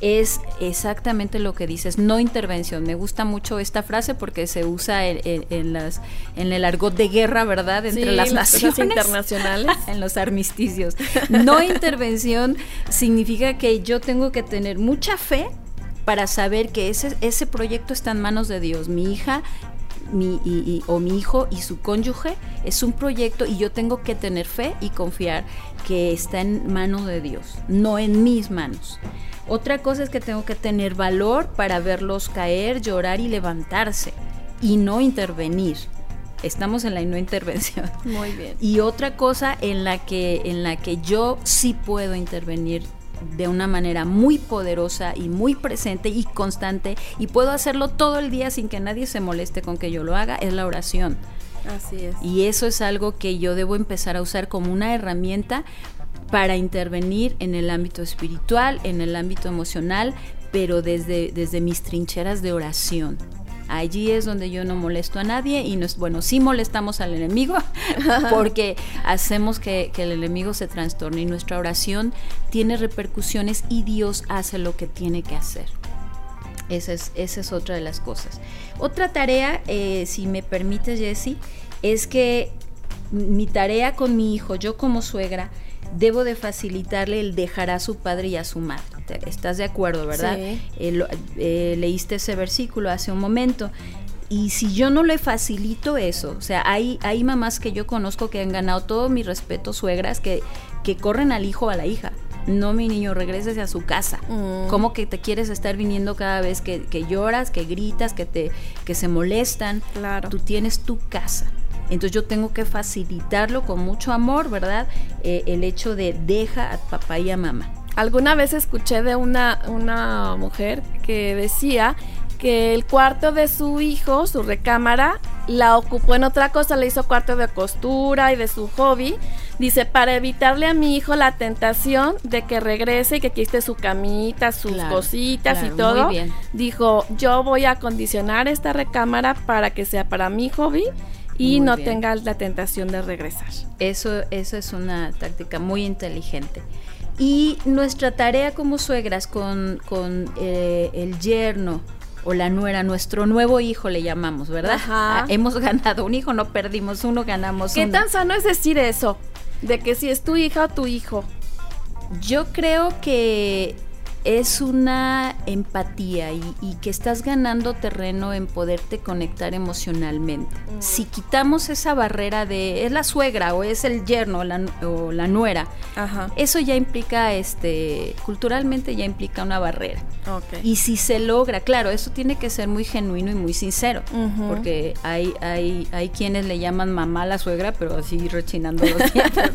es exactamente lo que dices, no intervención. Me gusta mucho esta frase porque se usa en, las, en el argot de guerra, ¿verdad? Entre las naciones internacionales. en los armisticios. No intervención significa que yo tengo que tener mucha fe para saber que ese, ese proyecto está en manos de Dios. Mi hija mi, o mi hijo y su cónyuge es un proyecto y yo tengo que tener fe y confiar que está en manos de Dios, no en mis manos. Otra cosa es que tengo que tener valor para verlos caer, llorar y levantarse y no intervenir. Estamos en la no intervención. Muy bien. Y otra cosa en la que en la que yo sí puedo intervenir de una manera muy poderosa y muy presente y constante y puedo hacerlo todo el día sin que nadie se moleste con que yo lo haga es la oración. Así es. Y eso es algo que yo debo empezar a usar como una herramienta para intervenir en el ámbito espiritual, en el ámbito emocional, pero desde, desde mis trincheras de oración. Allí es donde yo no molesto a nadie y nos, bueno, sí molestamos al enemigo porque hacemos que, el enemigo se trastorne y nuestra oración tiene repercusiones y Dios hace lo que tiene que hacer. Esa es, esa es otra de las cosas. Otra tarea, eh, si me permite Jesse, es que mi tarea con mi hijo, yo como suegra, debo de facilitarle el dejar a su padre y a su madre. ¿Estás de acuerdo, verdad? Sí. Eh, eh, leíste ese versículo hace un momento. Y si yo no le facilito eso, o sea, hay, hay mamás que yo conozco que han ganado todo mi respeto, suegras, que, que corren al hijo o a la hija. No, mi niño, regreses a su casa. Mm. ¿Cómo que te quieres estar viniendo cada vez que, que, lloras, que gritas, que, te, que se molestan? Claro. Tú tienes tu casa. Entonces yo tengo que facilitarlo con mucho amor, ¿verdad? Eh, el hecho de deja a papá y a mamá. Alguna vez escuché de una, una mujer que decía que el cuarto de su hijo, su recámara, la ocupó en otra cosa, le hizo cuarto de costura y de su hobby. Dice, para evitarle a mi hijo la tentación de que regrese y que quiste su camita, sus cositas y todo, dijo, yo voy a acondicionar esta recámara para que sea para mi hobby y no tengas la tentación de regresar. Eso, eso es una táctica muy inteligente. Y nuestra tarea como suegras con, con eh, el yerno o la nuera, nuestro nuevo hijo le llamamos, ¿verdad? Ah, hemos ganado un hijo, no perdimos uno, ganamos uno. ¿Qué tan sano es decir eso? De que si es tu hija o tu hijo. Yo creo que es una empatía y, que estás ganando terreno en poderte conectar emocionalmente. Mm. Si quitamos esa barrera de es la suegra o es el yerno o la, nuera, eso ya implica, este, culturalmente ya implica una barrera. Y si se logra, claro, eso tiene que ser muy genuino y muy sincero, porque hay, hay, hay quienes le llaman mamá a la suegra, pero así rechinando los dientes,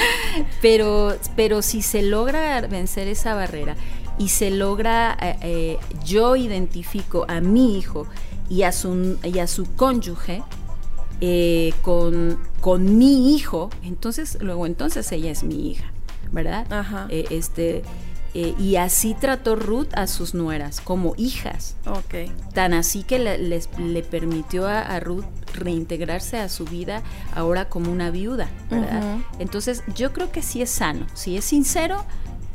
pero, pero si se logra vencer esa barrera, y se logra, eh, eh, yo identifico a mi hijo y a su, y a su cónyuge eh, con, con mi hijo, entonces luego entonces ella es mi hija, ¿verdad? Ajá. este, y así trató Ruth a sus nueras, como hijas. Ok. Tan así que le, les, le permitió a, a, Ruth reintegrarse a su vida ahora como una viuda, ¿verdad? Entonces yo creo que sí es sano, si es sincero,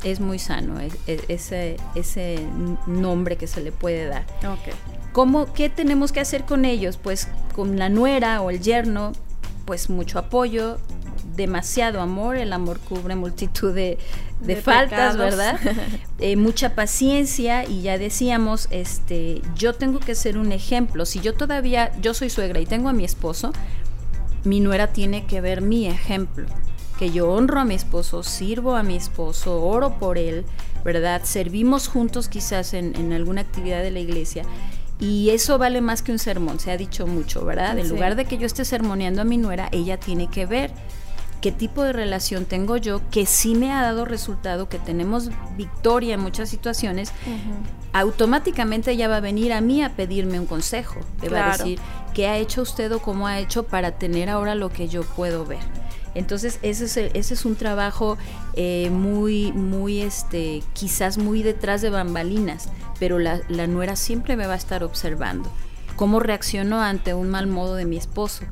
es muy sano es, es, ese, ese nombre que se le puede dar. Okay. ¿Cómo, ¿Qué tenemos que hacer con ellos? Pues con la nuera o el yerno, pues mucho apoyo, demasiado amor, el amor cubre multitud de, de, de faltas, pecados. ¿verdad? eh, mucha paciencia y ya decíamos, este, yo tengo que ser un ejemplo. Si yo todavía, yo soy suegra y tengo a mi esposo, mi nuera tiene que ver mi ejemplo que yo honro a mi esposo, sirvo a mi esposo, oro por él, ¿verdad? Servimos juntos quizás en, en alguna actividad de la iglesia. Y eso vale más que un sermón, se ha dicho mucho, ¿verdad? En sí. lugar de que yo esté sermoneando a mi nuera, ella tiene que ver qué tipo de relación tengo yo, que sí me ha dado resultado, que tenemos victoria en muchas situaciones, uh -huh. automáticamente ella va a venir a mí a pedirme un consejo. Te claro. va a decir qué ha hecho usted o cómo ha hecho para tener ahora lo que yo puedo ver. Entonces ese es, ese es un trabajo eh, muy, muy, este, quizás muy detrás de bambalinas, pero la, la, nuera siempre me va a estar observando cómo reacciono ante un mal modo de mi esposo.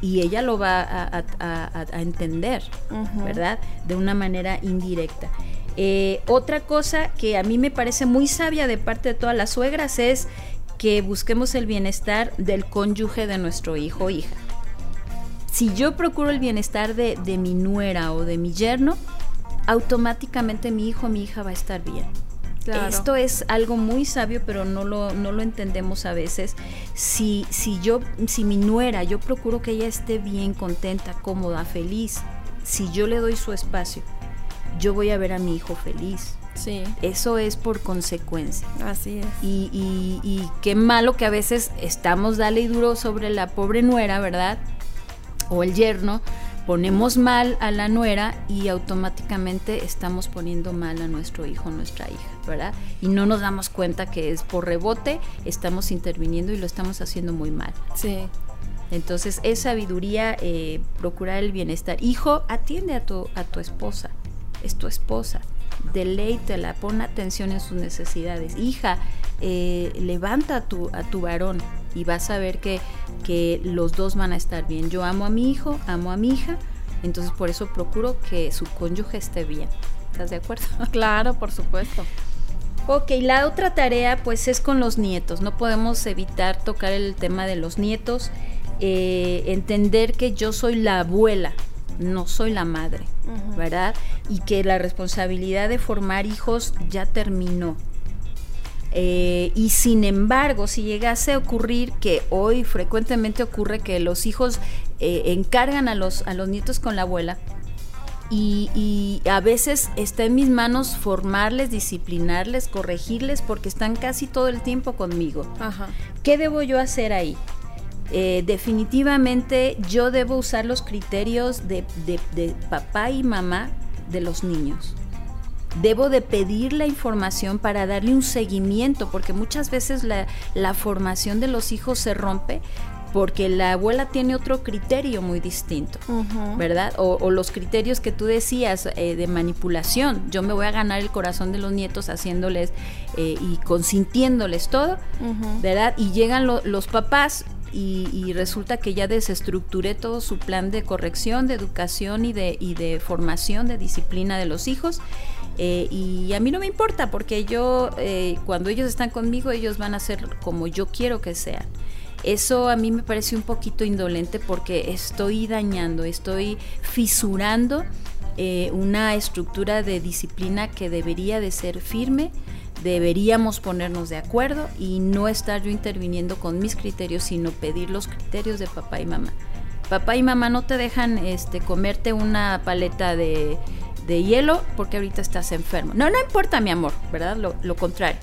Y ella lo va a, a, a, a entender, uh -huh. ¿verdad? De una manera indirecta. Eh, otra cosa que a mí me parece muy sabia de parte de todas las suegras es que busquemos el bienestar del cónyuge de nuestro hijo o hija si yo procuro el bienestar de, de, mi nuera o de mi yerno, automáticamente mi hijo o mi hija va a estar bien. Claro. Esto es algo muy sabio, pero no lo, no lo entendemos a veces. Si, si, yo, si mi nuera, yo procuro que ella esté bien, contenta, cómoda, feliz, si yo le doy su espacio, yo voy a ver a mi hijo feliz. Sí. Eso es por consecuencia. Así es. Y, y, y qué malo que a veces estamos dale y duro sobre la pobre nuera, ¿verdad? O el yerno, ponemos mal a la nuera y automáticamente estamos poniendo mal a nuestro hijo, nuestra hija, ¿verdad? Y no nos damos cuenta que es por rebote, estamos interviniendo y lo estamos haciendo muy mal. Sí. Entonces es sabiduría eh, procurar el bienestar. Hijo, atiende a tu, a tu esposa, es tu esposa, deleítela, pon atención en sus necesidades. Hija, eh, levanta a tu, a tu varón y vas a ver que, que los dos van a estar bien. Yo amo a mi hijo, amo a mi hija, entonces por eso procuro que su cónyuge esté bien. ¿Estás de acuerdo? Claro, por supuesto. Ok, la otra tarea pues es con los nietos. No podemos evitar tocar el tema de los nietos. Eh, entender que yo soy la abuela, no soy la madre, uh -huh. ¿verdad? Y que la responsabilidad de formar hijos ya terminó. Eh, y sin embargo, si llegase a ocurrir que hoy frecuentemente ocurre que los hijos eh, encargan a los, a los nietos con la abuela, y, y, a veces está en mis manos formarles, disciplinarles, corregirles, porque están casi todo el tiempo conmigo. Ajá. ¿Qué debo yo hacer ahí? Eh, definitivamente yo debo usar los criterios de, de, de papá y mamá de los niños debo de pedir la información para darle un seguimiento, porque muchas veces la, la, formación de los hijos se rompe porque la abuela tiene otro criterio muy distinto, uh -huh. ¿verdad? O, o, los criterios que tú decías eh, de manipulación. Yo me voy a ganar el corazón de los nietos haciéndoles eh, y consintiéndoles todo, uh -huh. ¿verdad? Y llegan lo, los papás y, y, resulta que ya desestructuré todo su plan de corrección, de educación y de, y de formación, de disciplina de los hijos. Eh, y a mí no me importa porque yo, eh, cuando ellos están conmigo, ellos van a ser como yo quiero que sean. Eso a mí me parece un poquito indolente porque estoy dañando, estoy fisurando eh, una estructura de disciplina que debería de ser firme, deberíamos ponernos de acuerdo y no estar yo interviniendo con mis criterios, sino pedir los criterios de papá y mamá. Papá y mamá no te dejan este, comerte una paleta de, de hielo porque ahorita estás enfermo. No, no importa, mi amor, ¿verdad? Lo, lo, contrario.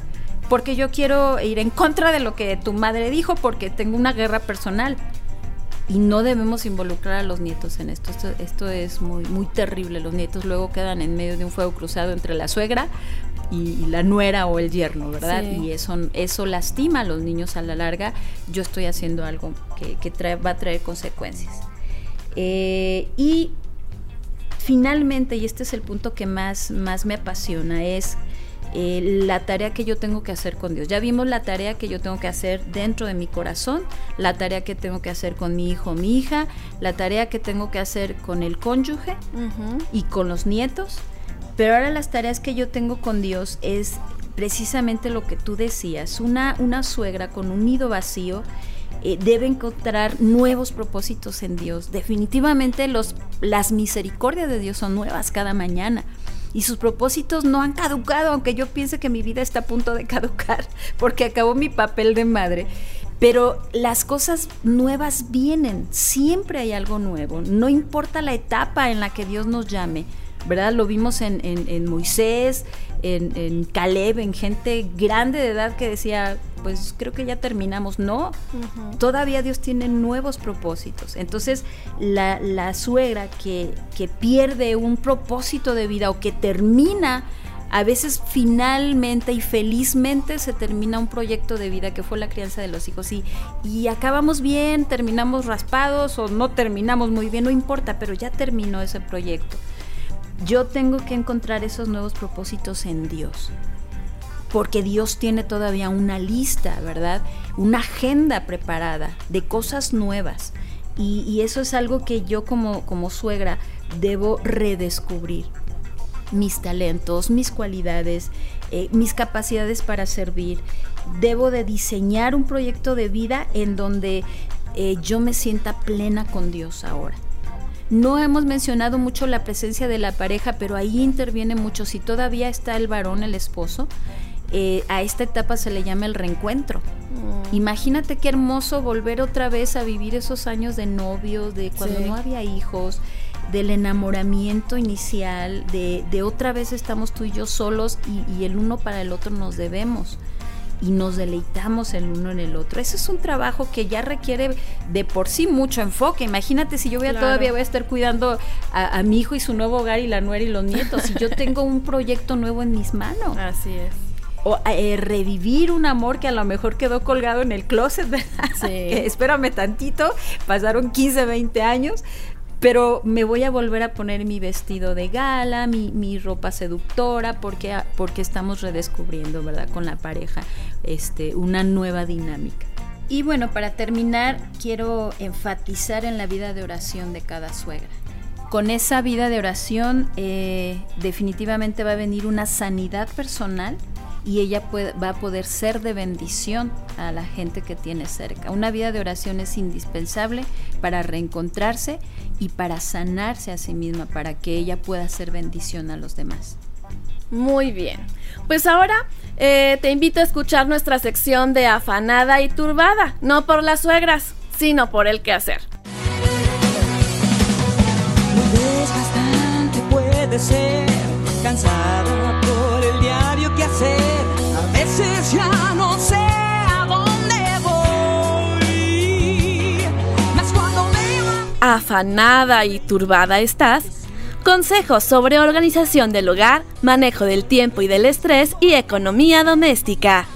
Porque yo quiero ir en contra de lo que tu madre dijo porque tengo una guerra personal. y no debemos involucrar a los nietos en esto. Esto, es muy, muy terrible. Los nietos luego quedan en medio de un fuego cruzado entre la suegra y, la nuera o el yerno, ¿verdad? Y eso, eso lastima a los niños a la larga. Yo estoy haciendo algo que, va a traer consecuencias. Eh, y finalmente, y este es el punto que más, más me apasiona, es eh, la tarea que yo tengo que hacer con Dios. Ya vimos la tarea que yo tengo que hacer dentro de mi corazón, la tarea que tengo que hacer con mi hijo, mi hija, la tarea que tengo que hacer con el cónyuge y con los nietos. Pero ahora las tareas que yo tengo con Dios es precisamente lo que tú decías, una, una suegra con un nido vacío eh, debe encontrar nuevos propósitos en Dios. Definitivamente los, las misericordias de Dios son nuevas cada mañana y sus propósitos no han caducado, aunque yo piense que mi vida está a punto de caducar porque acabó mi papel de madre. Pero las cosas nuevas vienen, siempre hay algo nuevo, no importa la etapa en la que Dios nos llame, ¿verdad? Lo vimos en, en, Moisés, en, en, Caleb, en gente grande de edad que decía, pues creo que ya terminamos. No, todavía Dios tiene nuevos propósitos. Entonces, la, la suegra que, que pierde un propósito de vida o que termina a veces finalmente y felizmente se termina un proyecto de vida que fue la crianza de los hijos y, y acabamos bien, terminamos raspados o no terminamos muy bien, no importa, pero ya terminó ese proyecto yo tengo que encontrar esos nuevos propósitos en Dios. Porque Dios tiene todavía una lista, ¿verdad? Una agenda preparada de cosas nuevas. Y, eso es algo que yo como, como suegra debo redescubrir. Mis talentos, mis cualidades, eh, mis capacidades para servir. Debo de diseñar un proyecto de vida en donde eh, yo me sienta plena con Dios ahora. No hemos mencionado mucho la presencia de la pareja, pero ahí interviene mucho. Si todavía está el varón, el esposo, eh, a esta etapa se le llama el reencuentro. Mm. Imagínate qué hermoso volver otra vez a vivir esos años de novios, de cuando no había hijos, del enamoramiento inicial, de, de, otra vez estamos tú y yo solos y, y el uno para el otro nos debemos y nos deleitamos el uno en el otro. Ese es un trabajo que ya requiere de por sí mucho enfoque. Imagínate si yo voy a, todavía voy a estar cuidando a, mi hijo y su nuevo hogar y la nuera y los nietos. y yo tengo un proyecto nuevo en mis manos. Así es. O eh, revivir un amor que a lo mejor quedó colgado en el closet, Sí. espérame tantito, pasaron 15, 20 años, pero me voy a volver a poner mi vestido de gala, mi, ropa seductora, porque, porque estamos redescubriendo, ¿verdad? Con la pareja, este, una nueva dinámica. Y bueno, para terminar, quiero enfatizar en la vida de oración de cada suegra. Con esa vida de oración eh, definitivamente va a venir una sanidad personal y ella va a poder ser de bendición a la gente que tiene cerca. Una vida de oración es indispensable para reencontrarse y para sanarse a sí misma, para que ella pueda ser bendición a los demás. Muy bien. Pues ahora eh, te invito a escuchar nuestra sección de afanada y turbada, no por las suegras, sino por el quehacer. bastante puede ser cansada por el diario que hacer Afanada y turbada estás. Consejos sobre organización del hogar, manejo del tiempo y del estrés y economía doméstica.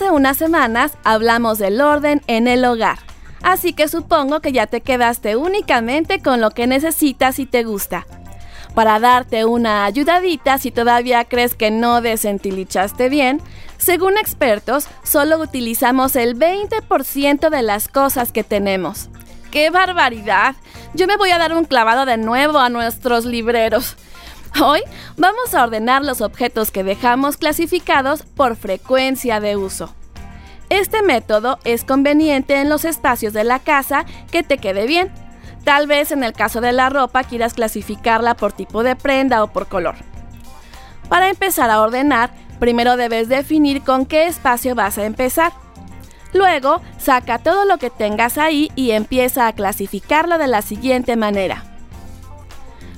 Hace unas semanas hablamos del orden en el hogar, así que supongo que ya te quedaste únicamente con lo que necesitas y te gusta. Para darte una ayudadita si todavía crees que no desentilichaste bien, según expertos, solo utilizamos el 20% de las cosas que tenemos. ¡Qué barbaridad! Yo me voy a dar un clavado de nuevo a nuestros libreros. Hoy vamos a ordenar los objetos que dejamos clasificados por frecuencia de uso. Este método es conveniente en los espacios de la casa que te quede bien. Tal vez en el caso de la ropa quieras clasificarla por tipo de prenda o por color. Para empezar a ordenar, primero debes definir con qué espacio vas a empezar. Luego, saca todo lo que tengas ahí y empieza a clasificarlo de la siguiente manera.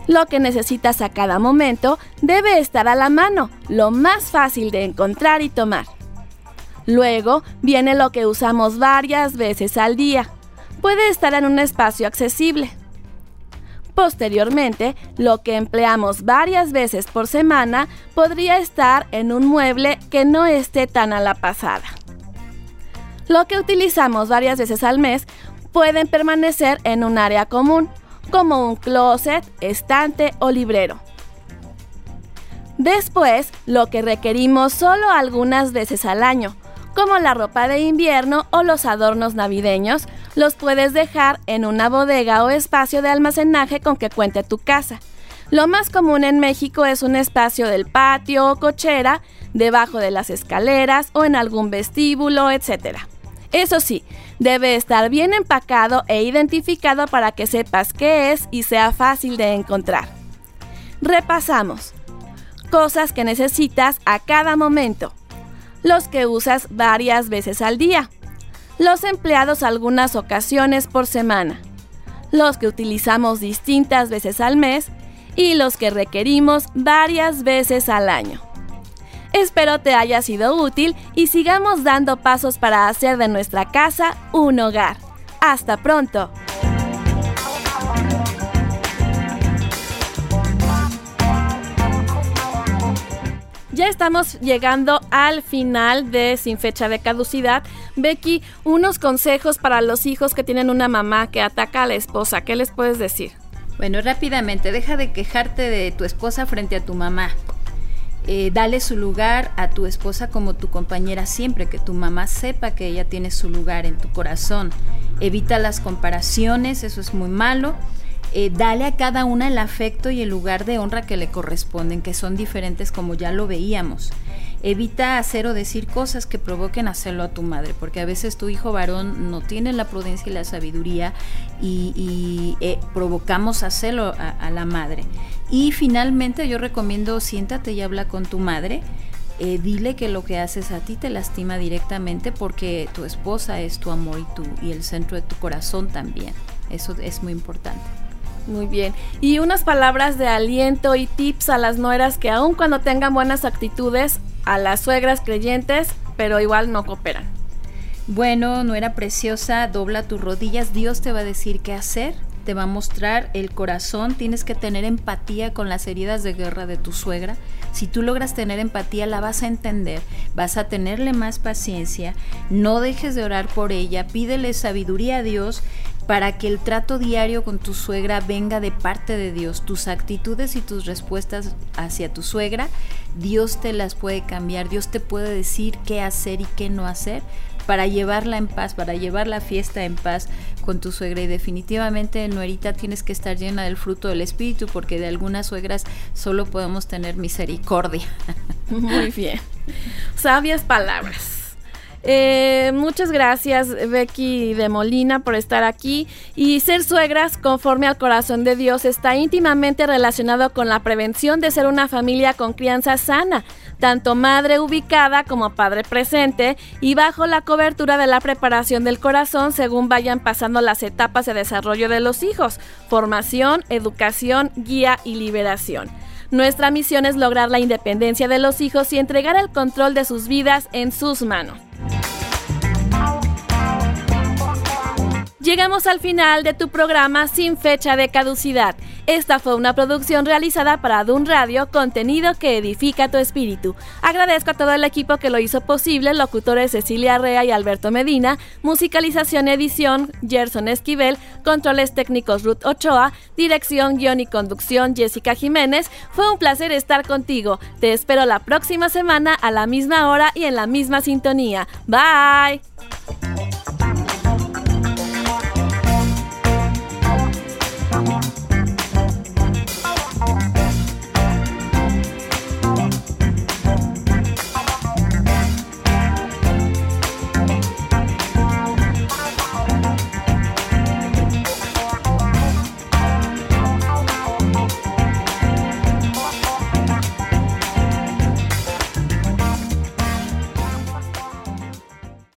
Lo que necesitas a cada momento debe estar a la mano, lo más fácil de encontrar y tomar. Luego viene lo que usamos varias veces al día. Puede estar en un espacio accesible. Posteriormente, lo que empleamos varias veces por semana podría estar en un mueble que no esté tan a la pasada. Lo que utilizamos varias veces al mes pueden permanecer en un área común, como un closet, estante o librero. Después, lo que requerimos solo algunas veces al año, como la ropa de invierno o los adornos navideños, los puedes dejar en una bodega o espacio de almacenaje con que cuente tu casa. Lo más común en México es un espacio del patio o cochera, debajo de las escaleras o en algún vestíbulo, etc. Eso sí, debe estar bien empacado e identificado para que sepas qué es y sea fácil de encontrar. Repasamos. Cosas que necesitas a cada momento. Los que usas varias veces al día. Los empleados algunas ocasiones por semana. Los que utilizamos distintas veces al mes y los que requerimos varias veces al año. Espero te haya sido útil y sigamos dando pasos para hacer de nuestra casa un hogar. Hasta pronto. Ya estamos llegando al final de Sin fecha de caducidad. Becky, unos consejos para los hijos que tienen una mamá que ataca a la esposa. ¿Qué les puedes decir? Bueno, rápidamente, deja de quejarte de tu esposa frente a tu mamá. Eh, dale su lugar a tu esposa como tu compañera siempre, que tu mamá sepa que ella tiene su lugar en tu corazón. Evita las comparaciones, eso es muy malo. Eh, dale a cada una el afecto y el lugar de honra que le corresponden, que son diferentes como ya lo veíamos. Evita hacer o decir cosas que provoquen hacerlo a tu madre, porque a veces tu hijo varón no tiene la prudencia y la sabiduría y, eh, provocamos hacerlo a la madre. Y finalmente yo recomiendo siéntate y habla con tu madre. Eh, dile que lo que haces a ti te lastima directamente porque tu esposa es tu amor y, tu, y el centro de tu corazón también. Eso es muy importante. Muy bien. Y unas palabras de aliento y tips a las nueras que aun cuando tengan buenas actitudes, a las suegras creyentes, pero igual no cooperan. Bueno, nuera preciosa, dobla tus rodillas, Dios te va a decir qué hacer te va a mostrar el corazón, tienes que tener empatía con las heridas de guerra de tu suegra. Si tú logras tener empatía, la vas a entender, vas a tenerle más paciencia, no dejes de orar por ella, pídele sabiduría a Dios para que el trato diario con tu suegra venga de parte de Dios. Tus actitudes y tus respuestas hacia tu suegra, Dios te las puede cambiar, Dios te puede decir qué hacer y qué no hacer para llevarla en paz, para llevar la fiesta en paz con tu suegra. Y definitivamente, nuerita, tienes que estar llena del fruto del Espíritu, porque de algunas suegras solo podemos tener misericordia. Muy bien. Sabias palabras. Eh, muchas gracias Becky de Molina por estar aquí y ser suegras conforme al corazón de Dios está íntimamente relacionado con la prevención de ser una familia con crianza sana, tanto madre ubicada como padre presente y bajo la cobertura de la preparación del corazón según vayan pasando las etapas de desarrollo de los hijos, formación, educación, guía y liberación. Nuestra misión es lograr la independencia de los hijos y entregar el control de sus vidas en sus manos. Llegamos al final de tu programa sin fecha de caducidad. Esta fue una producción realizada para Dun Radio, contenido que edifica tu espíritu. Agradezco a todo el equipo que lo hizo posible, locutores Cecilia Rea y Alberto Medina, musicalización edición Gerson Esquivel, controles técnicos Ruth Ochoa, dirección, guion y conducción Jessica Jiménez. Fue un placer estar contigo. Te espero la próxima semana a la misma hora y en la misma sintonía. Bye.